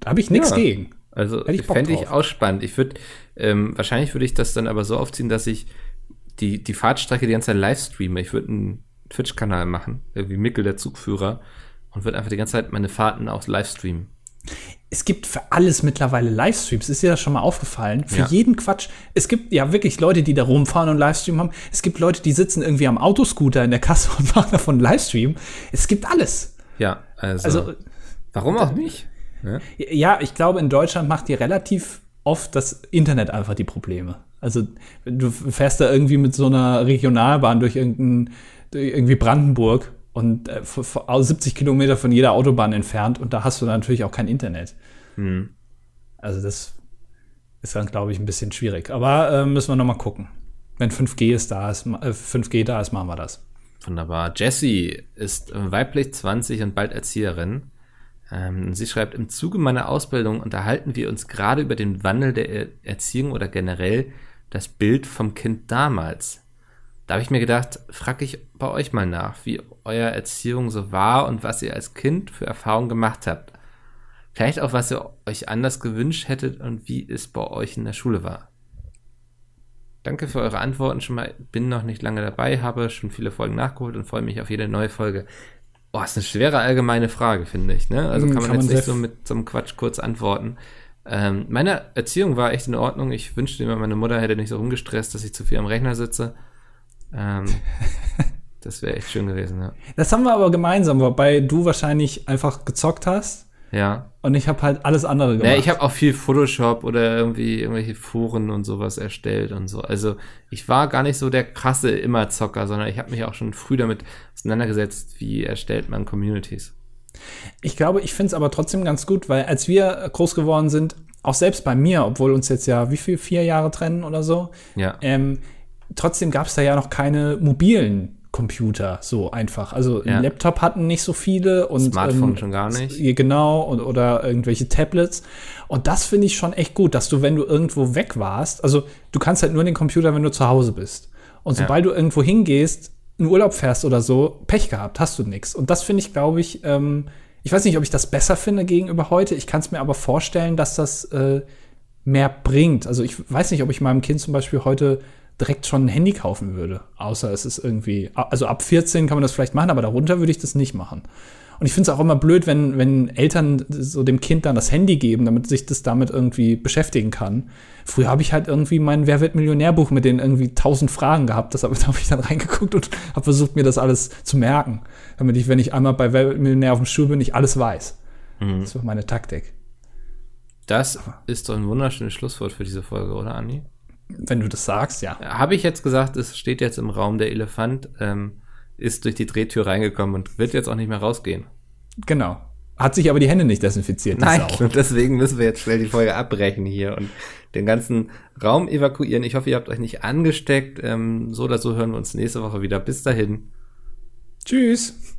Da habe ich nichts Ja. gegen. Also ich fände ich drauf. auch spannend. Ich würde, ähm, wahrscheinlich würde ich das dann aber so aufziehen, dass ich die, die Fahrtstrecke die ganze Zeit live streame. Ich würde einen Twitch-Kanal machen, irgendwie Mickel der Zugführer, und würde einfach die ganze Zeit meine Fahrten auch live streamen. Es gibt für alles mittlerweile Livestreams. Ist dir das schon mal aufgefallen? Für Ja. jeden Quatsch. Es gibt ja wirklich Leute, die da rumfahren und Livestream haben. Es gibt Leute, die sitzen irgendwie am Autoscooter in der Kasse und machen davon Livestream. Es gibt alles. Ja, also, Also warum auch nicht? Ja? Ja, ich glaube, in Deutschland macht dir relativ oft das Internet einfach die Probleme. Also du fährst da irgendwie mit so einer Regionalbahn durch irgendein, durch irgendwie Brandenburg und äh, v- v- aus 70 Kilometer von jeder Autobahn entfernt und da hast du natürlich auch kein Internet. Hm. Also das ist dann, glaube ich, ein bisschen schwierig. Aber äh, müssen wir noch mal gucken. Wenn 5G ist da ist, äh, 5G da ist, machen wir das. Wunderbar. Jessie ist weiblich 20 und bald Erzieherin. Ähm, sie schreibt, im Zuge meiner Ausbildung unterhalten wir uns gerade über den Wandel der Er- Erziehung oder generell das Bild vom Kind damals. Da habe ich mir gedacht, frage ich bei euch mal nach, wie euer Erziehung so war und was ihr als Kind für Erfahrungen gemacht habt. Vielleicht auch, was ihr euch anders gewünscht hättet und wie es bei euch in der Schule war. Danke für eure Antworten schon mal. Bin noch nicht lange dabei, habe schon viele Folgen nachgeholt und freue mich auf jede neue Folge. Boah, ist eine schwere allgemeine Frage, finde ich. Ne? Also Mm, kann man kann jetzt man nicht so mit so einem Quatsch kurz antworten. Ähm, meine Erziehung war echt in Ordnung. Ich wünschte immer, meine Mutter hätte nicht so rumgestresst, dass ich zu viel am Rechner sitze. Ähm, das wäre echt schön gewesen, ja. Das haben wir aber gemeinsam, wobei du wahrscheinlich einfach gezockt hast Ja, und ich habe halt alles andere gemacht. Ja, ich habe auch viel Photoshop oder irgendwie irgendwelche Foren und sowas erstellt und so. Also ich war gar nicht so der krasse Immerzocker, sondern ich habe mich auch schon früh damit auseinandergesetzt, wie erstellt man Communities. Ich glaube, ich finde es aber trotzdem ganz gut, weil als wir groß geworden sind, auch selbst bei mir, obwohl uns jetzt ja wie viel, vier Jahre trennen oder so, Ja. ähm, trotzdem gab es da ja noch keine mobilen Computer so einfach. Also Ja. einen Laptop hatten nicht so viele und Smartphone ähm, schon gar nicht. ja, Genau, und, oder irgendwelche Tablets. Und das finde ich schon echt gut, dass du, wenn du irgendwo weg warst, also du kannst halt nur den Computer, wenn du zu Hause bist. Und Ja. sobald du irgendwo hingehst, in Urlaub fährst oder so, Pech gehabt, hast du nix. Und das finde ich, glaube ich, ähm, ich weiß nicht, ob ich das besser finde gegenüber heute. Ich kann es mir aber vorstellen, dass das äh, mehr bringt. Also ich weiß nicht, ob ich meinem Kind zum Beispiel heute direkt schon ein Handy kaufen würde. Außer es ist irgendwie, also ab 14 kann man das vielleicht machen, aber darunter würde ich das nicht machen. Und ich finde es auch immer blöd, wenn, wenn Eltern so dem Kind dann das Handy geben, damit sich das damit irgendwie beschäftigen kann. Früher habe ich halt irgendwie mein Wer wird Millionärbuch mit den irgendwie tausend Fragen gehabt. Das habe da habe ich dann reingeguckt und habe versucht, mir das alles zu merken. Damit ich, wenn ich einmal bei Wer wird Millionär auf dem Stuhl bin, ich alles weiß. Das war meine Taktik. Das ist doch ein wunderschönes Schlusswort für diese Folge, oder Andi? Wenn du das sagst, ja. Habe ich jetzt gesagt, es steht jetzt im Raum, der Elefant ähm, ist durch die Drehtür reingekommen und wird jetzt auch nicht mehr rausgehen. Genau. Hat sich aber die Hände nicht desinfiziert. Nein, und deswegen müssen wir jetzt schnell die Folge abbrechen hier und den ganzen Raum evakuieren. Ich hoffe, ihr habt euch nicht angesteckt. Ähm, so oder so hören wir uns nächste Woche wieder. Bis dahin. Tschüss.